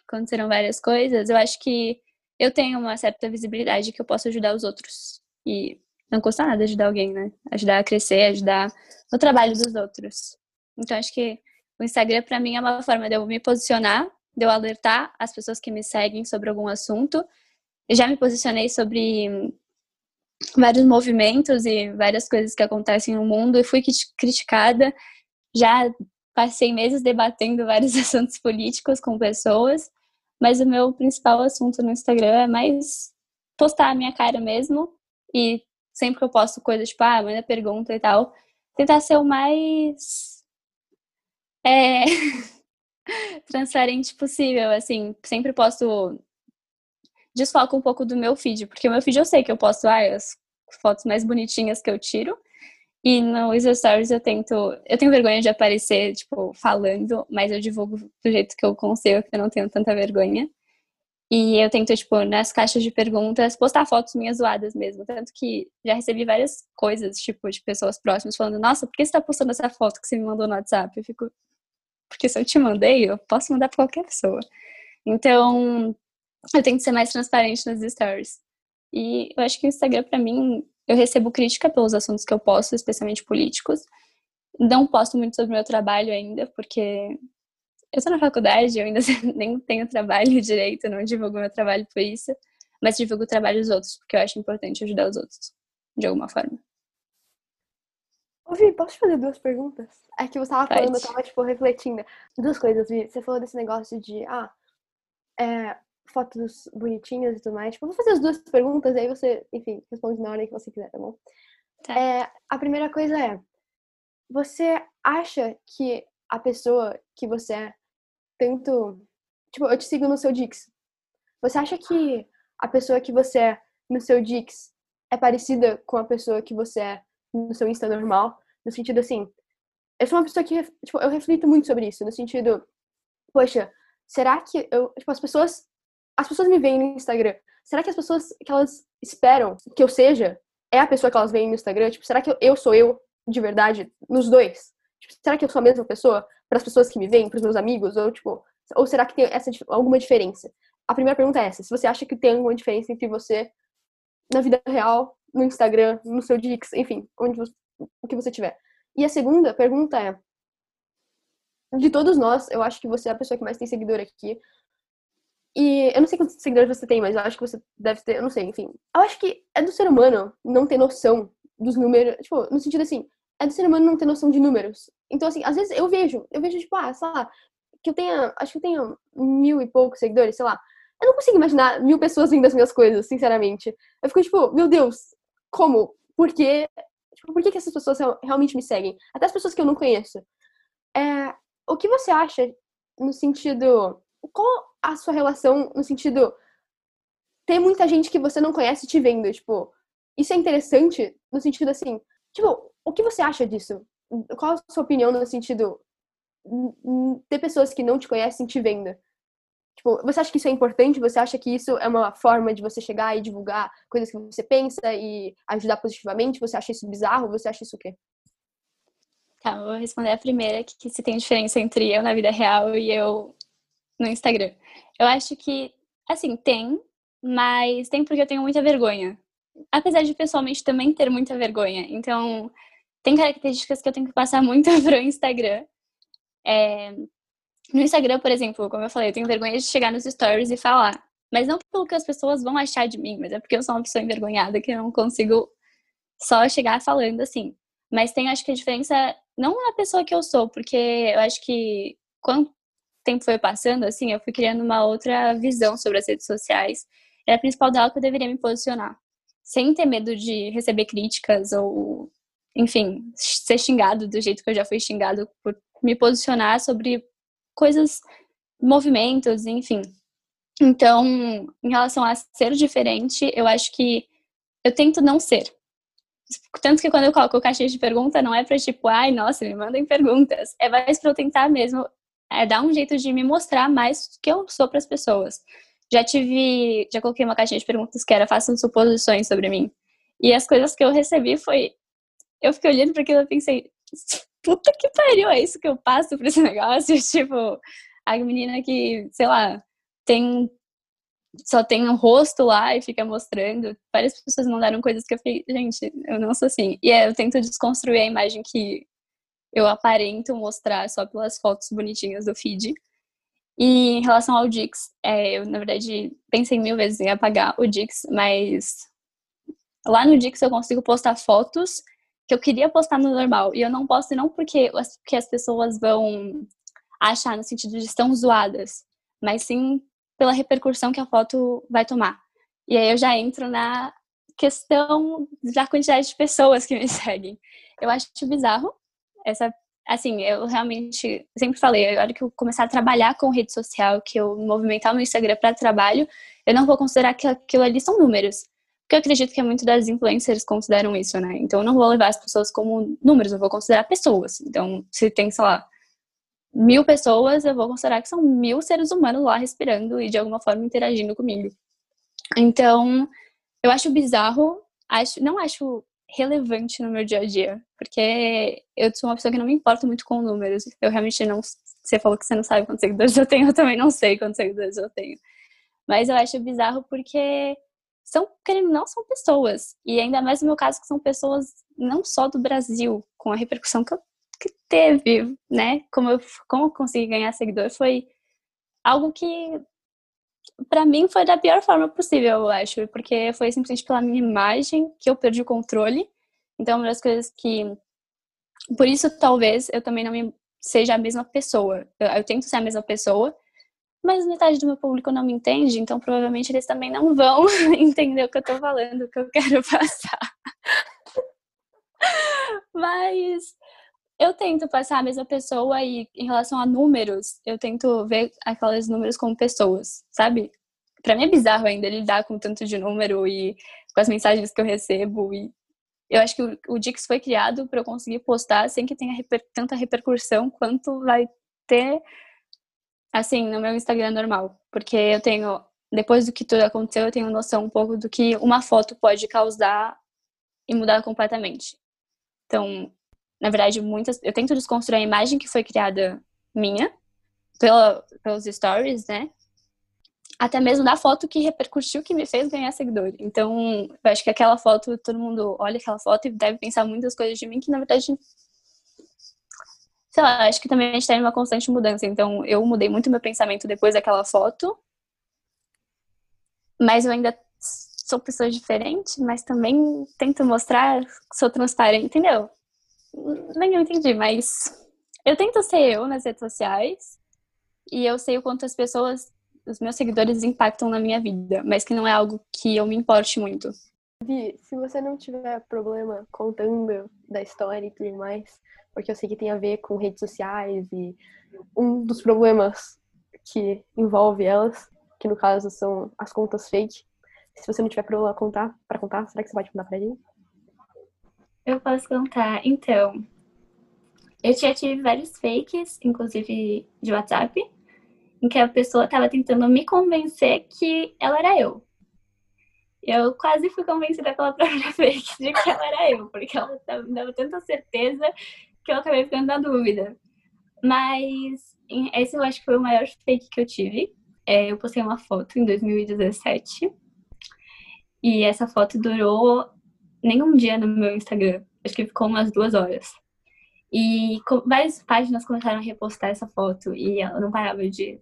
Aconteceram várias coisas, eu acho que eu tenho uma certa visibilidade que eu posso ajudar os outros. E não custa nada ajudar alguém, né? Ajudar a crescer, ajudar no trabalho dos outros. Então, acho que o Instagram, para mim, é uma forma de eu me posicionar, de eu alertar as pessoas que me seguem sobre algum assunto eu já me posicionei sobre vários movimentos e várias coisas que acontecem no mundo e fui criticada. Já passei meses debatendo vários assuntos políticos com pessoas, mas o meu principal assunto no Instagram é mais postar a minha cara mesmo e sempre que eu posto coisas tipo, ah, manda pergunta e tal, tentar ser o mais é, transparente possível, assim, sempre posto desfoca um pouco do meu feed, porque o meu feed eu sei que eu posto ah, as fotos mais bonitinhas que eu tiro. E nos stories eu tento. Eu tenho vergonha de aparecer, tipo, falando, mas eu divulgo do jeito que eu consigo, porque eu não tenho tanta vergonha. E eu tento, tipo, nas caixas de perguntas, postar fotos minhas zoadas mesmo. Tanto que já recebi várias coisas, tipo, de pessoas próximas falando: Nossa, por que você tá postando essa foto que você me mandou no WhatsApp? Eu fico. Porque se eu te mandei, eu posso mandar pra qualquer pessoa. Então, eu tento ser mais transparente nas stories. E eu acho que o Instagram, para mim, eu recebo crítica pelos assuntos que eu posto, especialmente políticos. Não posto muito sobre o meu trabalho ainda, porque eu tô na faculdade, eu ainda nem tenho trabalho direito, não divulgo meu trabalho por isso, mas divulgo o trabalho dos outros, porque eu acho importante ajudar os outros, de alguma forma. Ô, Vi, posso te fazer duas perguntas? É que você tava falando, eu tava, tipo, refletindo. Duas coisas, Vi. Você falou desse negócio de, ah, é, fotos bonitinhas e tudo mais. Tipo, vou fazer as duas perguntas e aí você, enfim, responde na hora que você quiser, tá bom? Tá. É, a primeira coisa é: você acha que a pessoa que você é, tanto. Tipo, eu te sigo no seu Dix. Você acha que a pessoa que você é no seu Dix é parecida com a pessoa que você é no seu Insta normal? No sentido assim, eu sou uma pessoa que, tipo, eu reflito muito sobre isso, no sentido, poxa, será que eu, tipo, as pessoas as pessoas me veem no Instagram. Será que as pessoas que elas esperam que eu seja é a pessoa que elas veem no Instagram? Tipo, será que eu, eu sou eu de verdade nos dois? Tipo, será que eu sou a mesma pessoa para as pessoas que me veem, para os meus amigos ou tipo, ou será que tem essa alguma diferença? A primeira pergunta é essa: se você acha que tem alguma diferença entre você na vida real, no Instagram, no seu Dix, enfim, onde você, o que você tiver. E a segunda pergunta é: de todos nós, eu acho que você é a pessoa que mais tem seguidor aqui. E eu não sei quantos seguidores você tem, mas eu acho que você deve ter, eu não sei, enfim. Eu acho que é do ser humano não ter noção dos números, tipo, no sentido assim, é do ser humano não ter noção de números. Então, assim, às vezes eu vejo, eu vejo, tipo, ah, sei lá, que eu tenha, acho que eu tenho mil e poucos seguidores, sei lá. Eu não consigo imaginar mil pessoas vendo as minhas coisas, sinceramente. Eu fico, tipo, meu Deus, como? Por quê? Tipo, por que, que essas pessoas realmente me seguem? Até as pessoas que eu não conheço. É, o que você acha no sentido qual a sua relação no sentido ter muita gente que você não conhece te vendo, tipo, isso é interessante no sentido assim, tipo, o que você acha disso? Qual a sua opinião no sentido ter pessoas que não te conhecem te vendo? Tipo, você acha que isso é importante? Você acha que isso é uma forma de você chegar e divulgar coisas que você pensa e ajudar positivamente? Você acha isso bizarro? Você acha isso o quê? Tá, vou responder a primeira, que, que se tem diferença entre eu na vida real e eu no Instagram. Eu acho que, assim, tem, mas tem porque eu tenho muita vergonha. Apesar de pessoalmente também ter muita vergonha. Então, tem características que eu tenho que passar muito pro Instagram. É... No Instagram, por exemplo, como eu falei, eu tenho vergonha de chegar nos stories e falar. Mas não pelo que as pessoas vão achar de mim, mas é porque eu sou uma pessoa envergonhada que eu não consigo só chegar falando assim. Mas tem, acho que a diferença não na pessoa que eu sou, porque eu acho que quando o tempo foi passando, assim, eu fui criando uma outra visão sobre as redes sociais. É a principal dela que eu deveria me posicionar. Sem ter medo de receber críticas ou, enfim, ser xingado do jeito que eu já fui xingado por me posicionar sobre coisas, movimentos, enfim. Então, em relação a ser diferente, eu acho que eu tento não ser. Tanto que quando eu coloco o caixinha de pergunta, não é pra tipo, ai, nossa, me mandem perguntas. É mais pra eu tentar mesmo é, dar um jeito de me mostrar mais o que eu sou para as pessoas. Já tive, já coloquei uma caixinha de perguntas que era façam suposições sobre mim. E as coisas que eu recebi foi. Eu fiquei olhando para aquilo e pensei, puta que pariu, é isso que eu passo pra esse negócio? Tipo, a menina que, sei lá, tem só tem um rosto lá e fica mostrando. Várias pessoas mandaram coisas que eu fiquei, gente, eu não sou assim. E é, eu tento desconstruir a imagem que eu aparento mostrar só pelas fotos bonitinhas do feed. E em relação ao Dix, é, eu na verdade pensei mil vezes em apagar o Dix, mas lá no Dix eu consigo postar fotos que eu queria postar no normal. E eu não posto não porque, porque as pessoas vão achar no sentido de estão zoadas, mas sim pela repercussão que a foto vai tomar. E aí eu já entro na questão da quantidade de pessoas que me seguem. Eu acho bizarro essa assim, eu realmente sempre falei, a hora que eu começar a trabalhar com rede social, que eu movimentar o meu Instagram para trabalho, eu não vou considerar que aquilo ali são números. Porque eu acredito que é muito das influencers consideram isso, né? Então eu não vou levar as pessoas como números, eu vou considerar pessoas. Então, se tem, sei lá, mil pessoas, eu vou considerar que são mil seres humanos lá respirando e de alguma forma interagindo comigo. Então, eu acho bizarro, acho, não acho relevante no meu dia a dia, porque eu sou uma pessoa que não me importa muito com números. Eu realmente não. Você falou que você não sabe quantos seguidores eu tenho, eu também não sei quantos seguidores eu tenho. Mas eu acho bizarro porque são, querendo não, são pessoas. E ainda mais no meu caso, que são pessoas não só do Brasil, com a repercussão que eu que teve, né? Como eu, como eu consegui ganhar seguidor foi algo que para mim foi da pior forma possível, eu acho, porque foi simplesmente pela minha imagem que eu perdi o controle. Então, uma das coisas que por isso talvez eu também não seja a mesma pessoa. Eu, eu tento ser a mesma pessoa, mas metade do meu público não me entende, então provavelmente eles também não vão entender o que eu tô falando, o que eu quero passar. mas eu tento passar a mesma pessoa e em relação a números, eu tento ver aqueles números como pessoas, sabe? Para mim é bizarro ainda lidar com tanto de número e com as mensagens que eu recebo e eu acho que o, Dix foi criado para eu conseguir postar sem que tenha reper, tanta repercussão quanto vai ter assim no meu Instagram normal, porque eu tenho depois do que tudo aconteceu, eu tenho noção um pouco do que uma foto pode causar e mudar completamente. Então, na verdade, muitas. Eu tento desconstruir a imagem que foi criada minha pela, pelos stories, né? Até mesmo da foto que repercutiu, que me fez ganhar seguidor. Então, eu acho que aquela foto, todo mundo olha aquela foto e deve pensar muitas coisas de mim que, na verdade, sei lá, acho que também a gente está em uma constante mudança. Então, eu mudei muito meu pensamento depois daquela foto. Mas eu ainda sou pessoa diferente, mas também tento mostrar sou transparente, entendeu? Nem eu entendi, mas eu tento ser eu nas redes sociais e eu sei o quanto as pessoas, os meus seguidores impactam na minha vida, mas que não é algo que eu me importe muito. Vi, se você não tiver problema contando da história e tudo mais, porque eu sei que tem a ver com redes sociais e um dos problemas que envolve elas, que no caso são as contas fake. Se você não tiver problema contar, para contar, será que você pode mandar pra gente? Eu posso contar. Então, eu já tive vários fakes, inclusive de WhatsApp, em que a pessoa estava tentando me convencer que ela era eu. Eu quase fui convencida pela própria fake de que ela era eu, porque ela me dava tanta certeza que eu acabei ficando na dúvida. Mas esse eu acho que foi o maior fake que eu tive. É, eu postei uma foto em 2017. E essa foto durou nem um dia no meu Instagram. Acho que ficou umas duas horas. E várias páginas começaram a repostar essa foto. E ela não parava de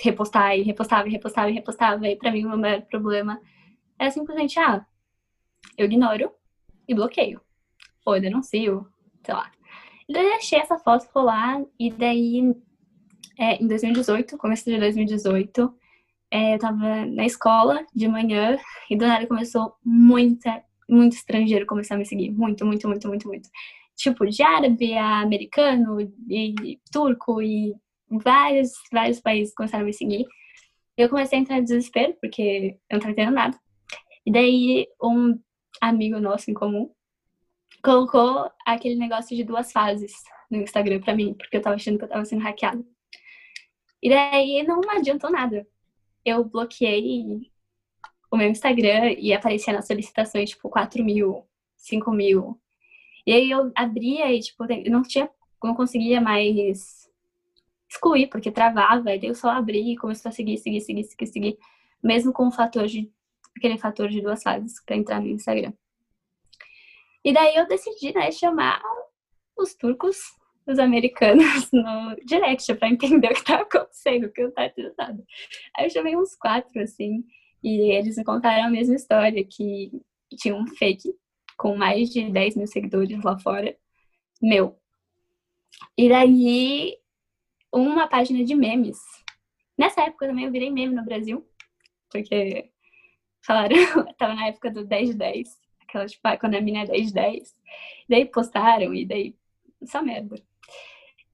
repostar e repostava e repostava e repostava. E pra mim o meu maior problema era simplesmente, ah, eu ignoro e bloqueio. Ou eu denuncio, sei lá. E daí eu deixei essa foto rolar e daí é, em 2018, começo de 2018, é, eu tava na escola de manhã e do nada começou muita, muito estrangeiro começar a me seguir. Muito, muito, muito, muito, muito. Tipo, de árabe a americano e turco e vários, vários países começaram a me seguir. Eu comecei a entrar em desespero porque eu não tava entendendo nada. E daí um amigo nosso em comum colocou aquele negócio de duas fases no Instagram pra mim, porque eu tava achando que eu tava sendo hackeada. E daí não adiantou nada. Eu bloqueei o meu Instagram e aparecia nas solicitações, tipo, 4 mil, 5 mil. E aí eu abria e, tipo, não tinha, não conseguia mais excluir, porque travava, e daí eu só abri e começou a seguir, seguir, seguir, seguir, seguir, mesmo com o fator de, aquele fator de duas fases pra entrar no Instagram. E daí eu decidi, né, chamar os turcos, os americanos no direct pra entender o que tava acontecendo, porque eu não tava entendendo nada. Aí eu chamei uns quatro, assim, e eles me contaram a mesma história, que tinha um fake com mais de 10 mil seguidores lá fora, meu. E daí, uma página de memes. Nessa época também eu virei meme no Brasil, porque falaram, tava na época do 10 de 10, aquela, tipo, ah, quando a mina é 10 de 10. Daí postaram, e daí, só merda.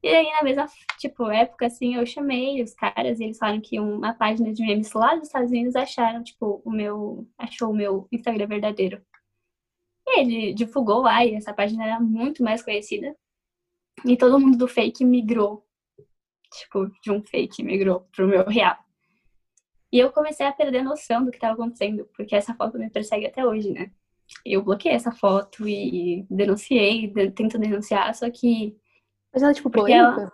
E aí, na mesma, tipo, época, assim, eu chamei os caras e eles falaram que uma página de memes lá dos Estados Unidos acharam, tipo, o meu, achou o meu Instagram verdadeiro. E ele divulgou lá e essa página era muito mais conhecida. E todo mundo do fake migrou. Tipo, de um fake migrou pro meu real. E eu comecei a perder a noção do que estava acontecendo, porque essa foto me persegue até hoje, né? Eu bloqueei essa foto e denunciei, de- tento denunciar, só que Mas ela é, tipo, Porque ela-?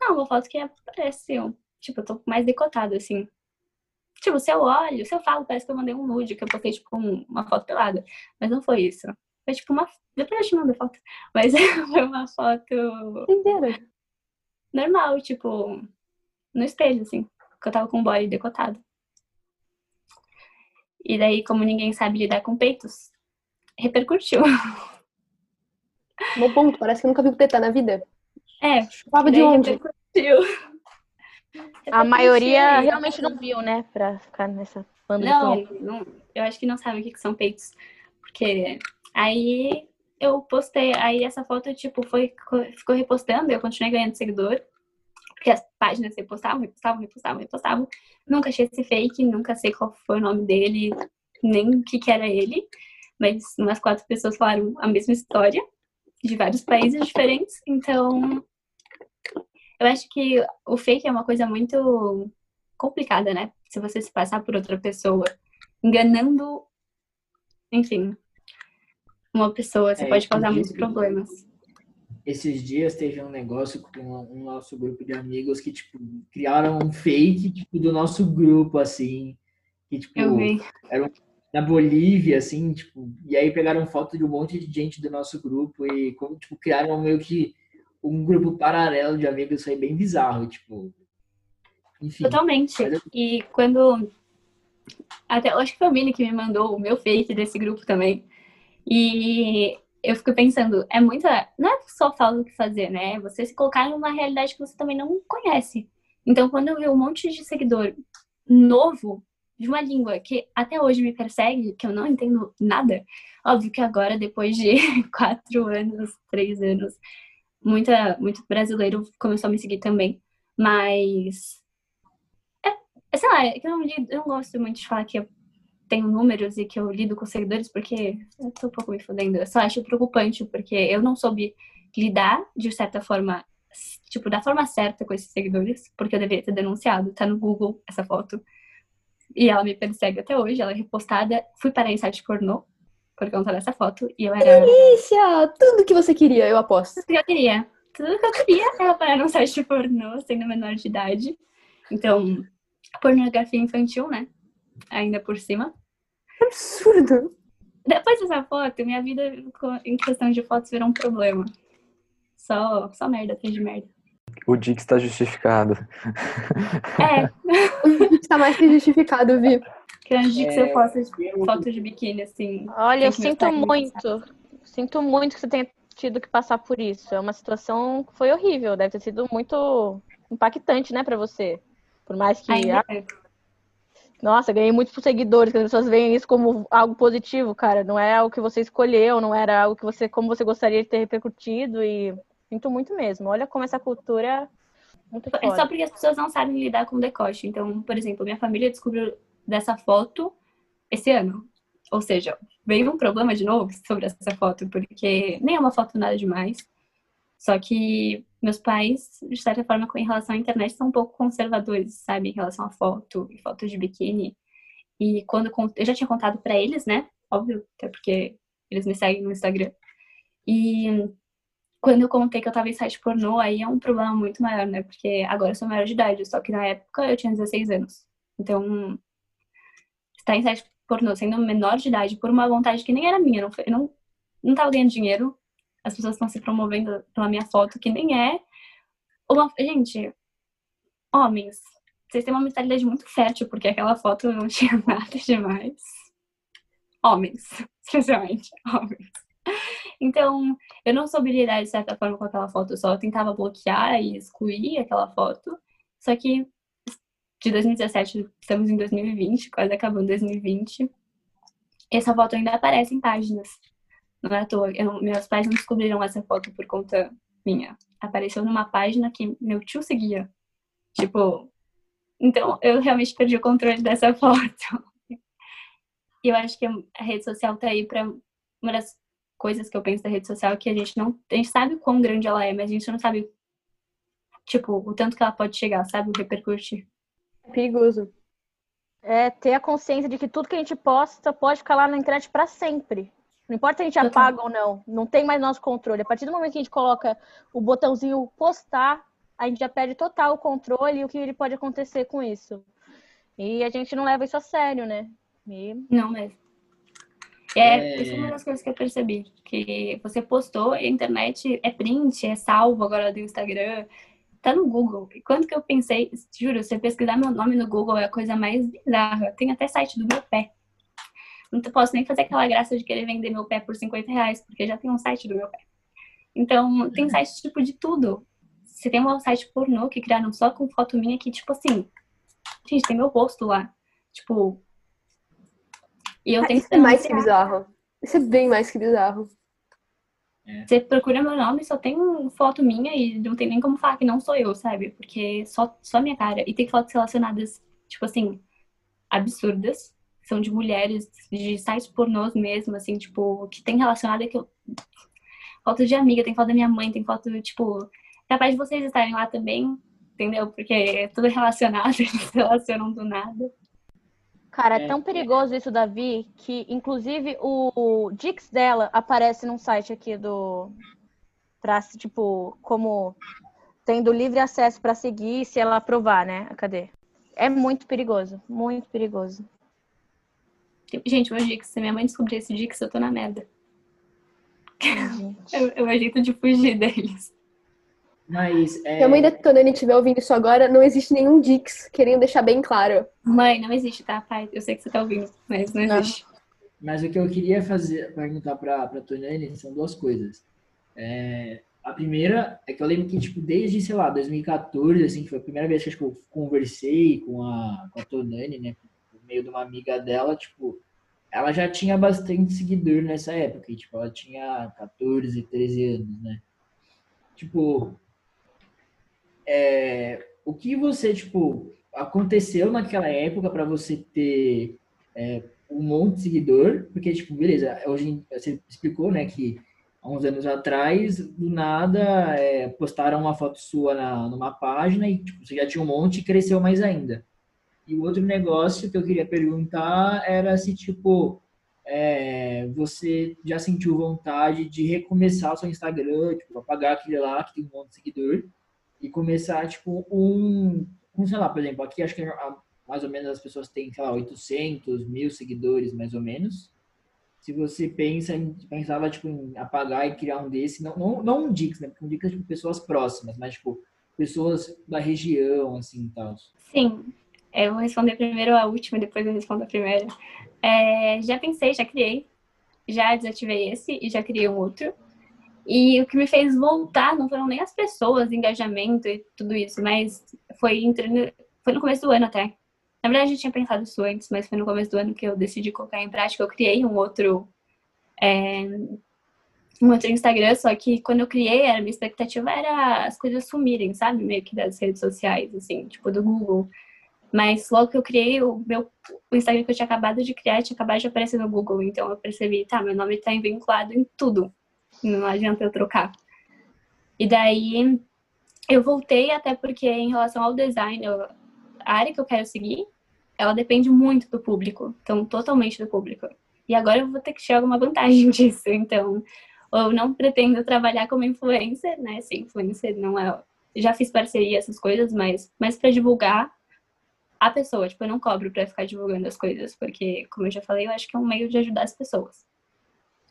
Não, uma foto que aparece, eu, tipo, eu tô mais decotada, assim. Tipo, se eu olho, se eu falo, parece que eu mandei um nude, que eu postei, tipo, um- uma foto pelada. Mas não foi isso. Foi, tipo, uma... Depois eu te mando a foto. Mas foi uma foto Inteira. normal, tipo, no espelho, assim. Que eu tava com o body decotado. E daí, como ninguém sabe lidar com peitos, repercutiu. Bom ponto, parece que eu nunca vi teta na vida. É, Chupava de onde? A maioria realmente não viu, né? Pra ficar nessa banda de Não, não, eu acho que não sabem o que que são peitos. Porque aí eu postei, aí essa foto, tipo, foi, ficou repostando, eu continuei ganhando seguidor. Porque as páginas repostavam, repostavam, repostavam, repostavam. Nunca achei esse fake, nunca sei qual foi o nome dele, nem o que, que era ele. Mas umas quatro pessoas falaram a mesma história, de vários países diferentes. Então, eu acho que o fake é uma coisa muito complicada, né? Se você se passar por outra pessoa, enganando, enfim, uma pessoa, você É, pode causar muitos problemas. Esses dias teve um negócio com um nosso grupo de amigos que, tipo, criaram um fake, tipo, do nosso grupo, assim, que, tipo, Eu vi. Na Bolívia, assim, tipo, e aí pegaram foto de um monte de gente do nosso grupo e, como, tipo, criaram meio que um grupo paralelo de amigos, foi bem bizarro, tipo, enfim. Totalmente. Eu- E quando. Até, eu acho que foi o Mini que me mandou o meu fake desse grupo também. E eu fico pensando, é muita. Não é só falta o que fazer, né? Você se colocar numa realidade que você também não conhece. Então, quando eu vi um monte de seguidor novo de uma língua que até hoje me persegue, que eu não entendo nada, óbvio que agora, depois de quatro anos, três anos, muita, muito brasileiro começou a me seguir também. Mas sei lá, é eu não, eu não gosto muito de falar que eu tenho números e que eu lido com seguidores, porque eu tô um pouco me fudendo. Eu só acho preocupante, porque eu não soube lidar, de certa forma, tipo, da forma certa com esses seguidores, porque eu deveria ter denunciado. Tá no Google essa foto. E ela me persegue até hoje, ela é repostada. Fui para em site pornô, por conta dessa foto, e eu era. Delícia! Tudo que você queria, eu aposto. Tudo que eu queria. tudo que eu queria era parar num site pornô, sendo menor de idade. Então, pornografia infantil, né? Ainda por cima. Absurdo. Depois dessa foto, minha vida em questão de fotos virou um problema. Só, só merda, atrás de merda. O Dix está justificado. É, Está mais que justificado, Vi. que antes de que É, você posta eu- fotos de biquíni, assim. Olha, eu sinto aqui, muito. Sinto muito que você tenha tido que passar por isso. É uma situação que foi horrível. Deve ter sido muito impactante, né, pra você. Por mais que. Ainda ah, é. nossa, ganhei muitos seguidores, que as pessoas veem isso como algo positivo, cara. Não é algo que você escolheu, não era algo que você, como você gostaria de ter repercutido. E sinto muito mesmo. Olha como essa cultura é muito É foda. só porque as pessoas não sabem lidar com decote. Então, por exemplo, minha família descobriu dessa foto esse ano. Ou seja, veio um problema de novo sobre essa foto, porque nem é uma foto nada demais. Só que meus pais, de certa forma, em relação à internet, são um pouco conservadores, sabe? Em relação à foto e fotos de biquíni. E quando eu já tinha contado pra eles, né? Óbvio, até porque eles me seguem no Instagram. E quando eu contei que eu tava em site pornô, aí é um problema muito maior, né? Porque agora eu sou maior de idade, só que na época eu tinha 16 anos. Então, estar em site pornô sendo menor de idade por uma vontade que nem era minha, não, foi, eu não, não tava ganhando dinheiro, as pessoas estão se promovendo pela minha foto, que nem é uma. Gente, homens, vocês têm uma mentalidade muito fértil, porque aquela foto não tinha nada demais. Homens, especialmente, homens. Então, eu não soube lidar de certa forma com aquela foto, eu só tentava bloquear e excluir aquela foto. Só que de 2017, estamos em 2020, quase acabando 2020. Essa foto ainda aparece em páginas. Não é à toa. Eu meus pais não descobriram essa foto por conta minha. Apareceu numa página que meu tio seguia. Tipo, então eu realmente perdi o controle dessa foto. E eu acho que a rede social tá aí pra uma das coisas que eu penso da rede social que a gente não. A gente sabe o quão grande ela é, mas a gente não sabe, tipo, o tanto que ela pode chegar, sabe? O repercutir. É perigoso. É ter a consciência de que tudo que a gente posta pode ficar lá na internet pra sempre. Não importa se a gente Total. apaga ou não, não tem mais nosso controle. A partir do momento que a gente coloca o botãozinho postar, a gente já perde total o controle e o que ele pode acontecer com isso. E a gente não leva isso a sério, né? E Não mesmo. É, É. isso é uma das coisas que eu percebi. Que você postou, a internet é print, é salvo agora do Instagram, tá no Google. E quando que eu pensei, juro, você pesquisar meu nome no Google é a coisa mais bizarra. Tem até site do meu pé. Não posso nem fazer aquela graça de querer vender meu pé por 50 reais, porque já tem um site do meu pé. Então, tem site tipo de tudo. Você tem um site pornô que criaram só com foto minha que, tipo assim, gente, tem meu rosto lá. Tipo. E eu tenho Isso é mais que bizarro. Isso é bem mais que bizarro. Você procura meu nome, só tem foto minha e não tem nem como falar que não sou eu, sabe? Porque só, só minha cara. E tem fotos relacionadas, tipo assim, absurdas. São de mulheres, de sites pornôs mesmo, assim, tipo, que tem relacionada que eu. Foto de amiga, tem foto da minha mãe, tem foto, tipo. Capaz de vocês estarem lá também, entendeu? Porque é tudo relacionado, eles se relacionam do nada. Cara, é É. tão perigoso isso, Davi, que inclusive o, o Dix dela aparece num site aqui do. Pra, tipo, como tendo livre acesso pra seguir se ela aprovar, né? Cadê? É muito perigoso, muito perigoso. Gente, meu Dix, se minha mãe descobrir esse Dix, eu tô na merda. gente. É é o meu jeito de fugir deles. Mas é, Se a mãe da Tonani estiver ouvindo isso agora, não existe nenhum Dix, querendo deixar bem claro. Mãe, não existe, tá, pai? Eu sei que você tá ouvindo, mas não Não. existe. Mas o que eu queria fazer, perguntar para a Tonani são duas coisas. É, a primeira é que eu lembro que, tipo, desde, sei lá, 2014, assim, que foi a primeira vez que acho que eu conversei com a, com a Tonani, né, por meio de uma amiga dela, tipo, ela já tinha bastante seguidor nessa época, e, tipo, ela tinha 14, 13 anos, né? Tipo, é, o que você, tipo, aconteceu naquela época para você ter é, um monte de seguidor, porque, tipo, beleza, hoje você explicou, né, que há uns anos atrás, do nada, é, postaram uma foto sua na, numa página e, tipo, você já tinha um monte e cresceu mais ainda. E o outro negócio que eu queria perguntar era se, tipo, é, você já sentiu vontade de recomeçar o seu Instagram, tipo, apagar aquele lá que tem um monte de seguidor e começar, tipo, um, um sei lá, por exemplo, aqui acho que a, mais ou menos as pessoas têm, sei lá, 800 mil seguidores, mais ou menos. Se você pensa pensava, tipo, em apagar e criar um desse, não, não, não um Dix, né? Porque um Dix é, tipo, pessoas próximas, mas, tipo, pessoas da região, assim, tal. Sim, eu vou responder primeiro a última, depois eu respondo a primeira. É, já pensei, já criei, já desativei esse e já criei um outro. E o que me fez voltar não foram nem as pessoas, engajamento e tudo isso, mas foi, entrando, foi no começo do ano até. Na verdade, eu tinha pensado isso antes, mas foi no começo do ano que eu decidi colocar em prática. Eu criei um outro, é, um outro Instagram, só que quando eu criei, a minha expectativa era as coisas sumirem, sabe? Meio que das redes sociais, assim, tipo do Google. Mas logo que eu criei, o meu o Instagram que eu tinha acabado de criar tinha acabado de aparecer no Google. Então eu percebi, tá, meu nome tá vinculado em tudo. Não adianta eu trocar. E daí eu voltei até porque em relação ao design, eu, a área que eu quero seguir, ela depende muito do público, então totalmente do público. E agora eu vou ter que tirar alguma vantagem disso, então eu não pretendo trabalhar como influencer, né? Sim, influencer não é, já fiz parceria essas coisas, mas mas para divulgar a pessoa, tipo, eu não cobro para ficar divulgando as coisas, porque como eu já falei, eu acho que é um meio de ajudar as pessoas.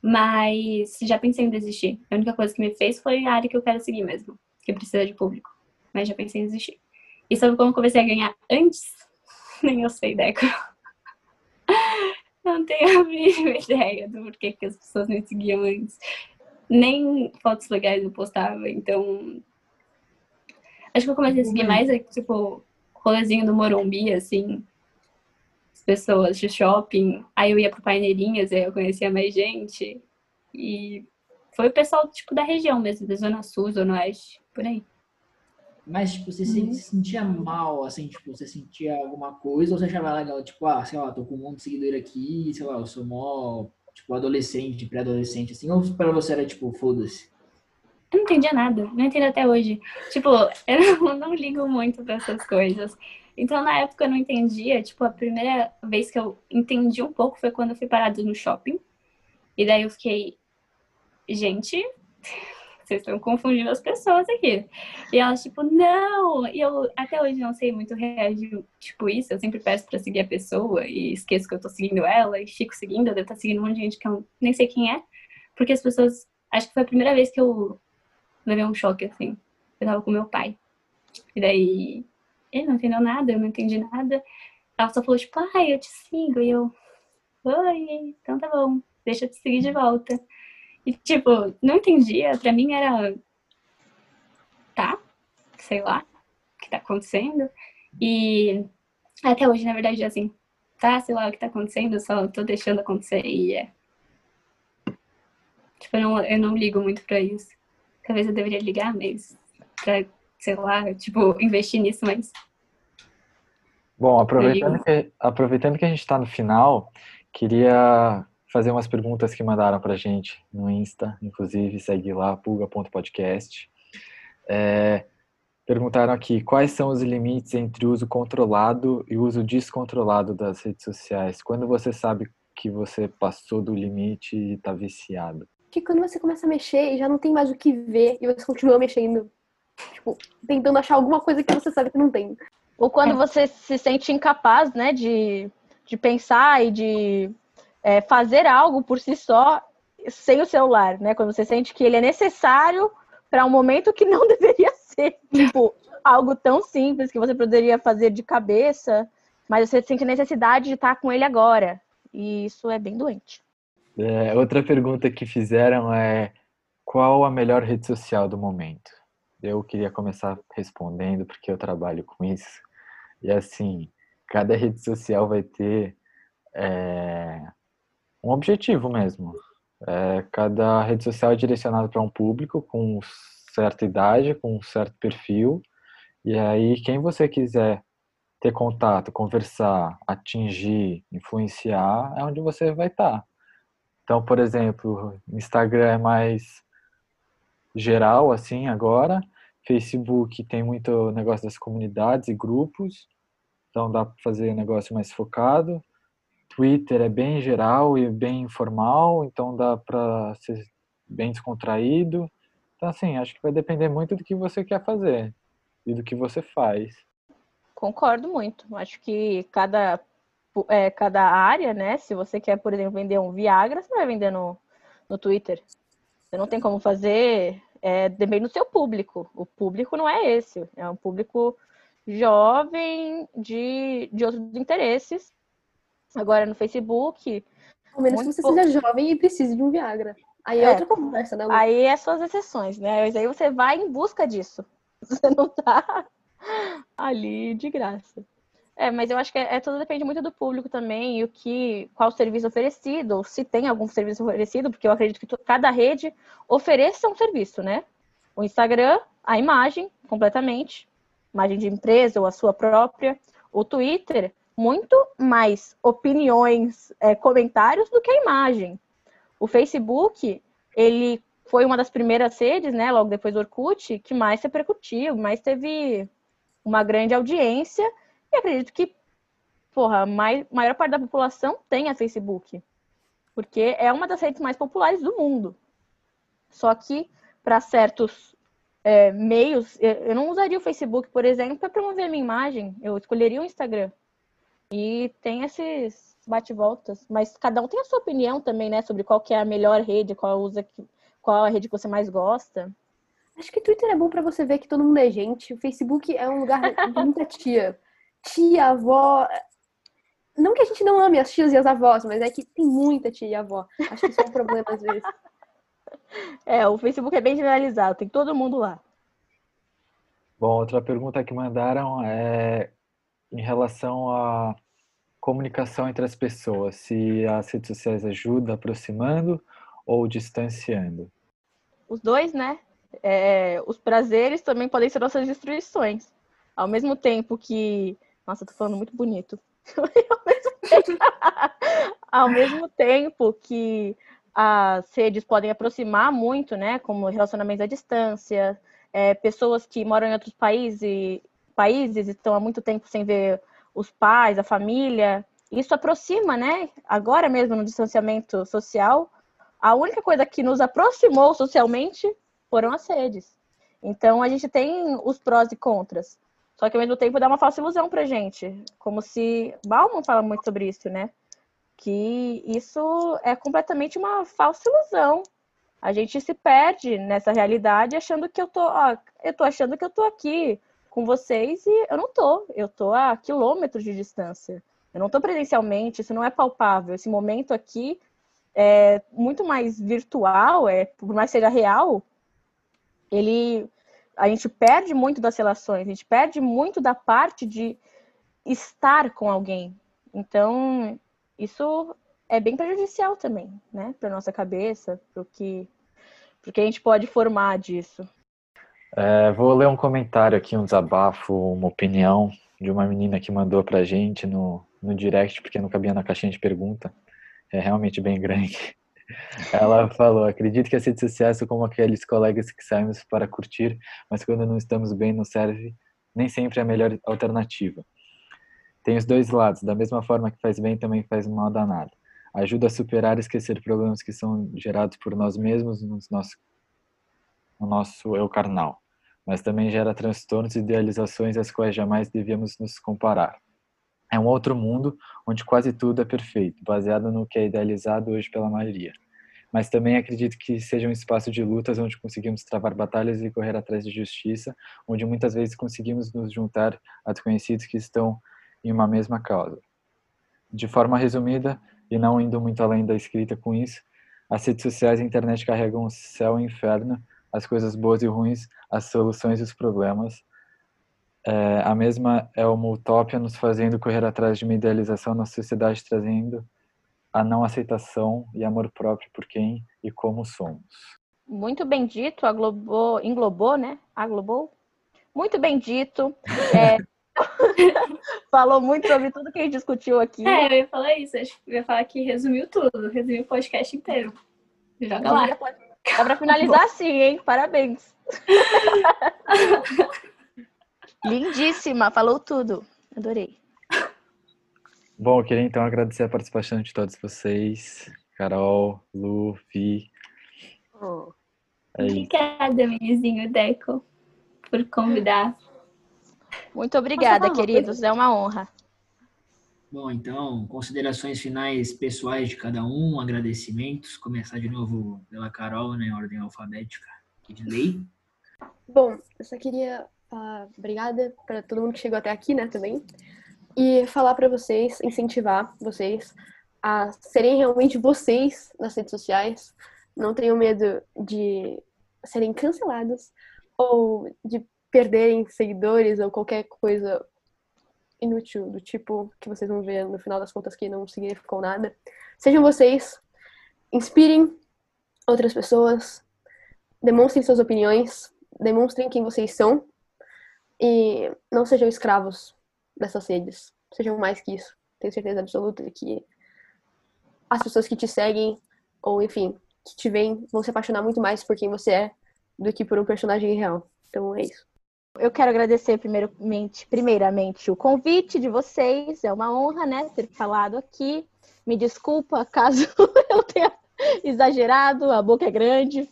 Mas já pensei em desistir. A única coisa que me fez foi a área que eu quero seguir mesmo, que precisa de público. Mas já pensei em desistir. E sabe como eu comecei a ganhar antes? Nem eu sei, Deco. Não tenho a mínima ideia do porquê que as pessoas me seguiam antes. Nem fotos legais eu postava, então. Acho que eu comecei a seguir mais, tipo, rolezinho do Morumbi, assim. As pessoas de shopping. Aí eu ia pro Paineirinhas, aí eu conhecia mais gente. E foi o pessoal, tipo, da região mesmo, da Zona Sul, Zona Oeste, por aí. Mas, tipo, você uhum. se sentia mal, assim, tipo, você sentia alguma coisa, ou você achava legal, tipo, ah, sei lá, tô com um monte de seguidor aqui, sei lá, eu sou mó, tipo, adolescente, pré-adolescente, assim, ou pra você era, tipo, foda-se? Eu não entendia nada, não entendo até hoje. Tipo, eu não, não ligo muito pra essas coisas. Então, na época, eu não entendia. Tipo, a primeira vez que eu entendi um pouco foi quando eu fui parada no shopping. E daí eu fiquei, gente, vocês estão confundindo as pessoas aqui. E elas, tipo, não! E eu até hoje não sei muito reagir, tipo, isso. Eu sempre peço pra seguir a pessoa e esqueço que eu tô seguindo ela e fico seguindo. Eu devo estar seguindo um monte de gente que eu nem sei quem é. Porque as pessoas. Acho que foi a primeira vez que eu levei um choque, assim. Eu tava com meu pai. E daí. Ele não entendeu nada, eu não entendi nada. Ela só falou, tipo, ai, eu te sigo. E eu. Oi, então tá bom, deixa eu te seguir de volta. E, tipo, não entendia. Pra mim era. Tá, sei lá, o que tá acontecendo. E até hoje, na verdade, é assim. Tá, sei lá o que tá acontecendo, só tô deixando acontecer e é. Tipo, eu não, eu não ligo muito pra isso. Talvez eu deveria ligar, mas pra, sei lá, tipo, investir nisso, mas. Bom, aproveitando que, aproveitando que a gente tá no final, queria fazer umas perguntas que mandaram pra gente no Insta, inclusive, segue lá, pulga.podcast. É, perguntaram aqui, quais são os limites entre uso controlado e uso descontrolado das redes sociais? Quando você sabe que você passou do limite e tá viciado? Que quando você começa a mexer e já não tem mais o que ver e você continua mexendo, tipo, tentando achar alguma coisa que você sabe que não tem. Ou quando você se sente incapaz, né, de, de pensar e de é, fazer algo por si só sem o celular, né? Quando você sente que ele é necessário para um momento que não deveria ser, tipo, algo tão simples que você poderia fazer de cabeça, mas você sente a necessidade de estar com ele agora. E isso é bem doente. É, outra pergunta que fizeram é qual a melhor rede social do momento? Eu queria começar respondendo porque eu trabalho com isso. E assim, cada rede social vai ter é, um objetivo mesmo. É, cada rede social é direcionada para um público com certa idade, com um certo perfil, e aí quem você quiser ter contato, conversar, atingir, influenciar, é onde você vai estar. Tá. Então, por exemplo, Instagram é mais geral assim agora, Facebook tem muito negócio das comunidades e grupos, então dá para fazer negócio mais focado. Twitter é bem geral e bem informal, então dá para ser bem descontraído. Então, assim, acho que vai depender muito do que você quer fazer e do que você faz. Concordo muito. Acho que cada, é, cada área, né? Se você quer, por exemplo, vender um Viagra, você vai vender no, no Twitter. Você não tem como fazer, é, depende do seu público. O público não é esse, é um público jovem de, de outros interesses. Agora no Facebook. Ao menos que você seja jovem e precise de um Viagra. Aí é, é outra conversa, né? Aí é suas exceções, né? Mas aí você vai em busca disso. Você não tá ali de graça. É, mas eu acho que é, é, tudo depende muito do público também e o que, qual serviço oferecido, ou se tem algum serviço oferecido, porque eu acredito que cada rede ofereça um serviço, né? O Instagram, a imagem, completamente, imagem de empresa ou a sua própria. O Twitter, muito mais opiniões, é, comentários do que a imagem. O Facebook, ele foi uma das primeiras redes, né, logo depois do Orkut, que mais se repercutiu, mais teve uma grande audiência, e acredito que, porra, a maior parte da população tem a Facebook, porque é uma das redes mais populares do mundo. Só que, para certos é, meios, eu não usaria o Facebook, por exemplo, para promover minha imagem, eu escolheria o Instagram. E tem esses bate-voltas, mas cada um tem a sua opinião também, né, sobre qual que é a melhor rede, qual usa, qual a rede que você mais gosta. Acho que Twitter é bom para você ver que todo mundo é gente. O Facebook é um lugar de muita tia. Tia, avó. Não que a gente não ame as tias e as avós, mas é que tem muita tia e avó. Acho que isso é um problema às vezes. É, o Facebook é bem generalizado, tem todo mundo lá. Bom, outra pergunta que mandaram é em relação à comunicação entre as pessoas, se as redes sociais ajudam aproximando ou distanciando. Os dois, né? É, os prazeres também podem ser nossas destruições. Ao mesmo tempo que. Nossa, tô falando muito bonito. ao, mesmo tempo... ao mesmo tempo que as redes podem aproximar muito, né? Como relacionamentos à distância, é, pessoas que moram em outros países, países estão há muito tempo sem ver os pais, a família. Isso aproxima, né? Agora mesmo no distanciamento social, a única coisa que nos aproximou socialmente foram as redes. Então a gente tem os prós e contras. Só que ao mesmo tempo dá uma falsa ilusão pra gente. Como se. Bauman fala muito sobre isso, né? Que isso é completamente uma falsa ilusão. A gente se perde nessa realidade achando que eu tô. Ó, eu tô achando que eu tô aqui com vocês e eu não tô. Eu tô a quilômetros de distância. Eu não tô presencialmente, isso não é palpável. Esse momento aqui é muito mais virtual, é, por mais que seja real, ele a gente perde muito das relações, a gente perde muito da parte de estar com alguém. Então, isso é bem prejudicial também, né, para nossa cabeça, para o que, que a gente pode formar disso. É, vou ler um comentário aqui, um desabafo, uma opinião de uma menina que mandou pra gente no, no direct, porque não cabia na caixinha de pergunta. É realmente bem grande. Ela falou: acredito que as redes sociais são como aqueles colegas que saímos para curtir, mas quando não estamos bem, não serve nem sempre a melhor alternativa. Tem os dois lados, da mesma forma que faz bem, também faz mal danado. Ajuda a superar e esquecer problemas que são gerados por nós mesmos no nosso, no nosso eu carnal, mas também gera transtornos e idealizações às quais jamais devíamos nos comparar. É um outro mundo onde quase tudo é perfeito, baseado no que é idealizado hoje pela maioria. Mas também acredito que seja um espaço de lutas onde conseguimos travar batalhas e correr atrás de justiça, onde muitas vezes conseguimos nos juntar a desconhecidos que estão em uma mesma causa. De forma resumida, e não indo muito além da escrita com isso, as redes sociais e a internet carregam o céu e o inferno, as coisas boas e ruins, as soluções e os problemas, é, a mesma é uma utopia nos fazendo correr atrás de uma idealização na sociedade, trazendo a não aceitação e amor próprio por quem e como somos. Muito bem dito, aglobou, englobou, né? Aglobou. Muito bem dito. É, falou muito sobre tudo que a gente discutiu aqui. É, eu ia falar isso. Eu ia falar que resumiu tudo, resumiu o podcast inteiro. Joga lá. Dá pra finalizar sim, hein? Parabéns. Lindíssima, falou tudo. Adorei. Bom, eu queria então agradecer a participação de todos vocês. Carol, Lu, Vi. Oh. É. Obrigada, menizinho Deco, por convidar. Muito obrigada, queridos. É uma honra. Bom, então, considerações finais pessoais de cada um, agradecimentos. Começar de novo pela Carol, né, em ordem alfabética de lei. Bom, eu só queria falar obrigada para todo mundo que chegou até aqui, né, também. E falar para vocês, incentivar vocês a serem realmente vocês nas redes sociais. Não tenham medo de serem cancelados ou de perderem seguidores ou qualquer coisa inútil do tipo que vocês vão ver no final das contas que não significou nada. Sejam vocês, inspirem outras pessoas, demonstrem suas opiniões, demonstrem quem vocês são e não sejam escravos dessas redes. Sejam mais que isso. Tenho certeza absoluta que as pessoas que te seguem, ou enfim, que te veem, vão se apaixonar muito mais por quem você é do que por um personagem real. Então é isso. Eu quero agradecer primeiramente, primeiramente o convite de vocês. É uma honra, né, ter falado aqui. Me desculpa caso eu tenha exagerado, a boca é grande.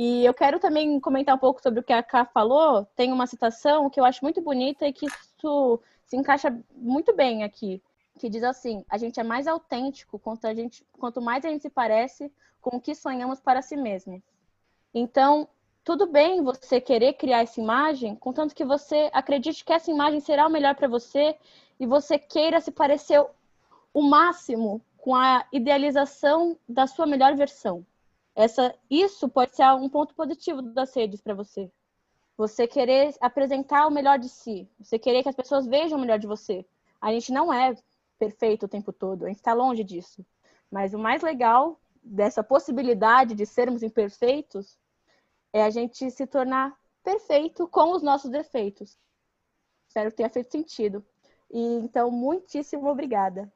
E eu quero também comentar um pouco sobre o que a Ká falou. Tem uma citação que eu acho muito bonita e que isso se encaixa muito bem aqui, que diz assim: a gente é mais autêntico quanto, a gente, quanto mais a gente se parece com o que sonhamos para si mesmo. Então, tudo bem você querer criar essa imagem, contanto que você acredite que essa imagem será o melhor para você e você queira se parecer o máximo com a idealização da sua melhor versão. Essa, isso pode ser um ponto positivo das redes para você. Você querer apresentar o melhor de si, você querer que as pessoas vejam o melhor de você. A gente não é perfeito o tempo todo, a gente está longe disso. Mas o mais legal dessa possibilidade de sermos imperfeitos é a gente se tornar perfeito com os nossos defeitos. Espero que tenha feito sentido. E então, muitíssimo obrigada.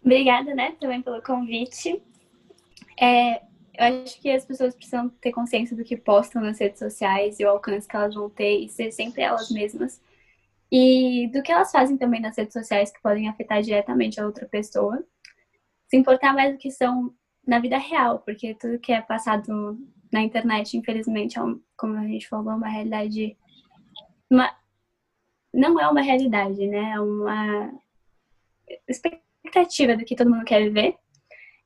Obrigada, né, também pelo convite. É, eu acho que as pessoas precisam ter consciência do que postam nas redes sociais e o alcance que elas vão ter e ser sempre elas mesmas. E do que elas fazem também nas redes sociais que podem afetar diretamente a outra pessoa. Se importar mais do que são na vida real, porque tudo que é passado na internet, infelizmente, é um, como a gente falou, é uma realidade. Uma, não é uma realidade, né? É uma expectativa do que todo mundo quer viver.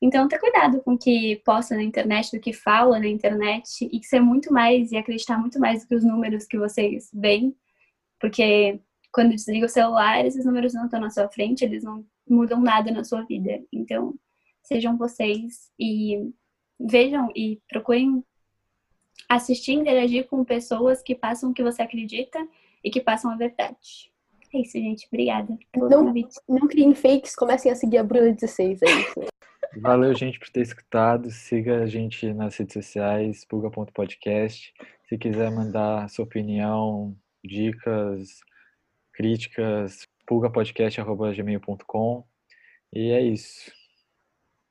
Então, ter cuidado com o que posta na internet, do que fala na internet, e ser muito mais e acreditar muito mais do que os números que vocês veem, porque quando desliga o celular, esses números não estão na sua frente, eles não mudam nada na sua vida. Então, sejam vocês e vejam e procurem assistir, interagir com pessoas que passam o que você acredita e que passam a verdade. É isso, gente. Obrigada pelo Não- convite. Não criem fakes, comecem a seguir a Bruna 16, é isso. Valeu, gente, por ter escutado. Siga a gente nas redes sociais, pulga.podcast. Se quiser mandar sua opinião, dicas, críticas, pulgapodcast.gmail.com. E é isso.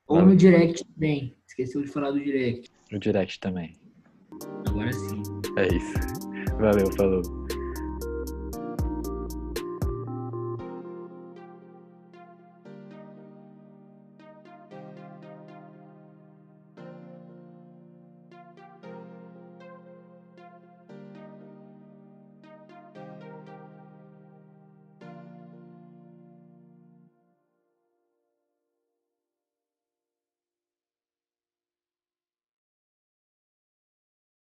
Ou no direct também. Esqueceu de falar do direct. No direct também. Agora sim. É isso. Valeu, falou.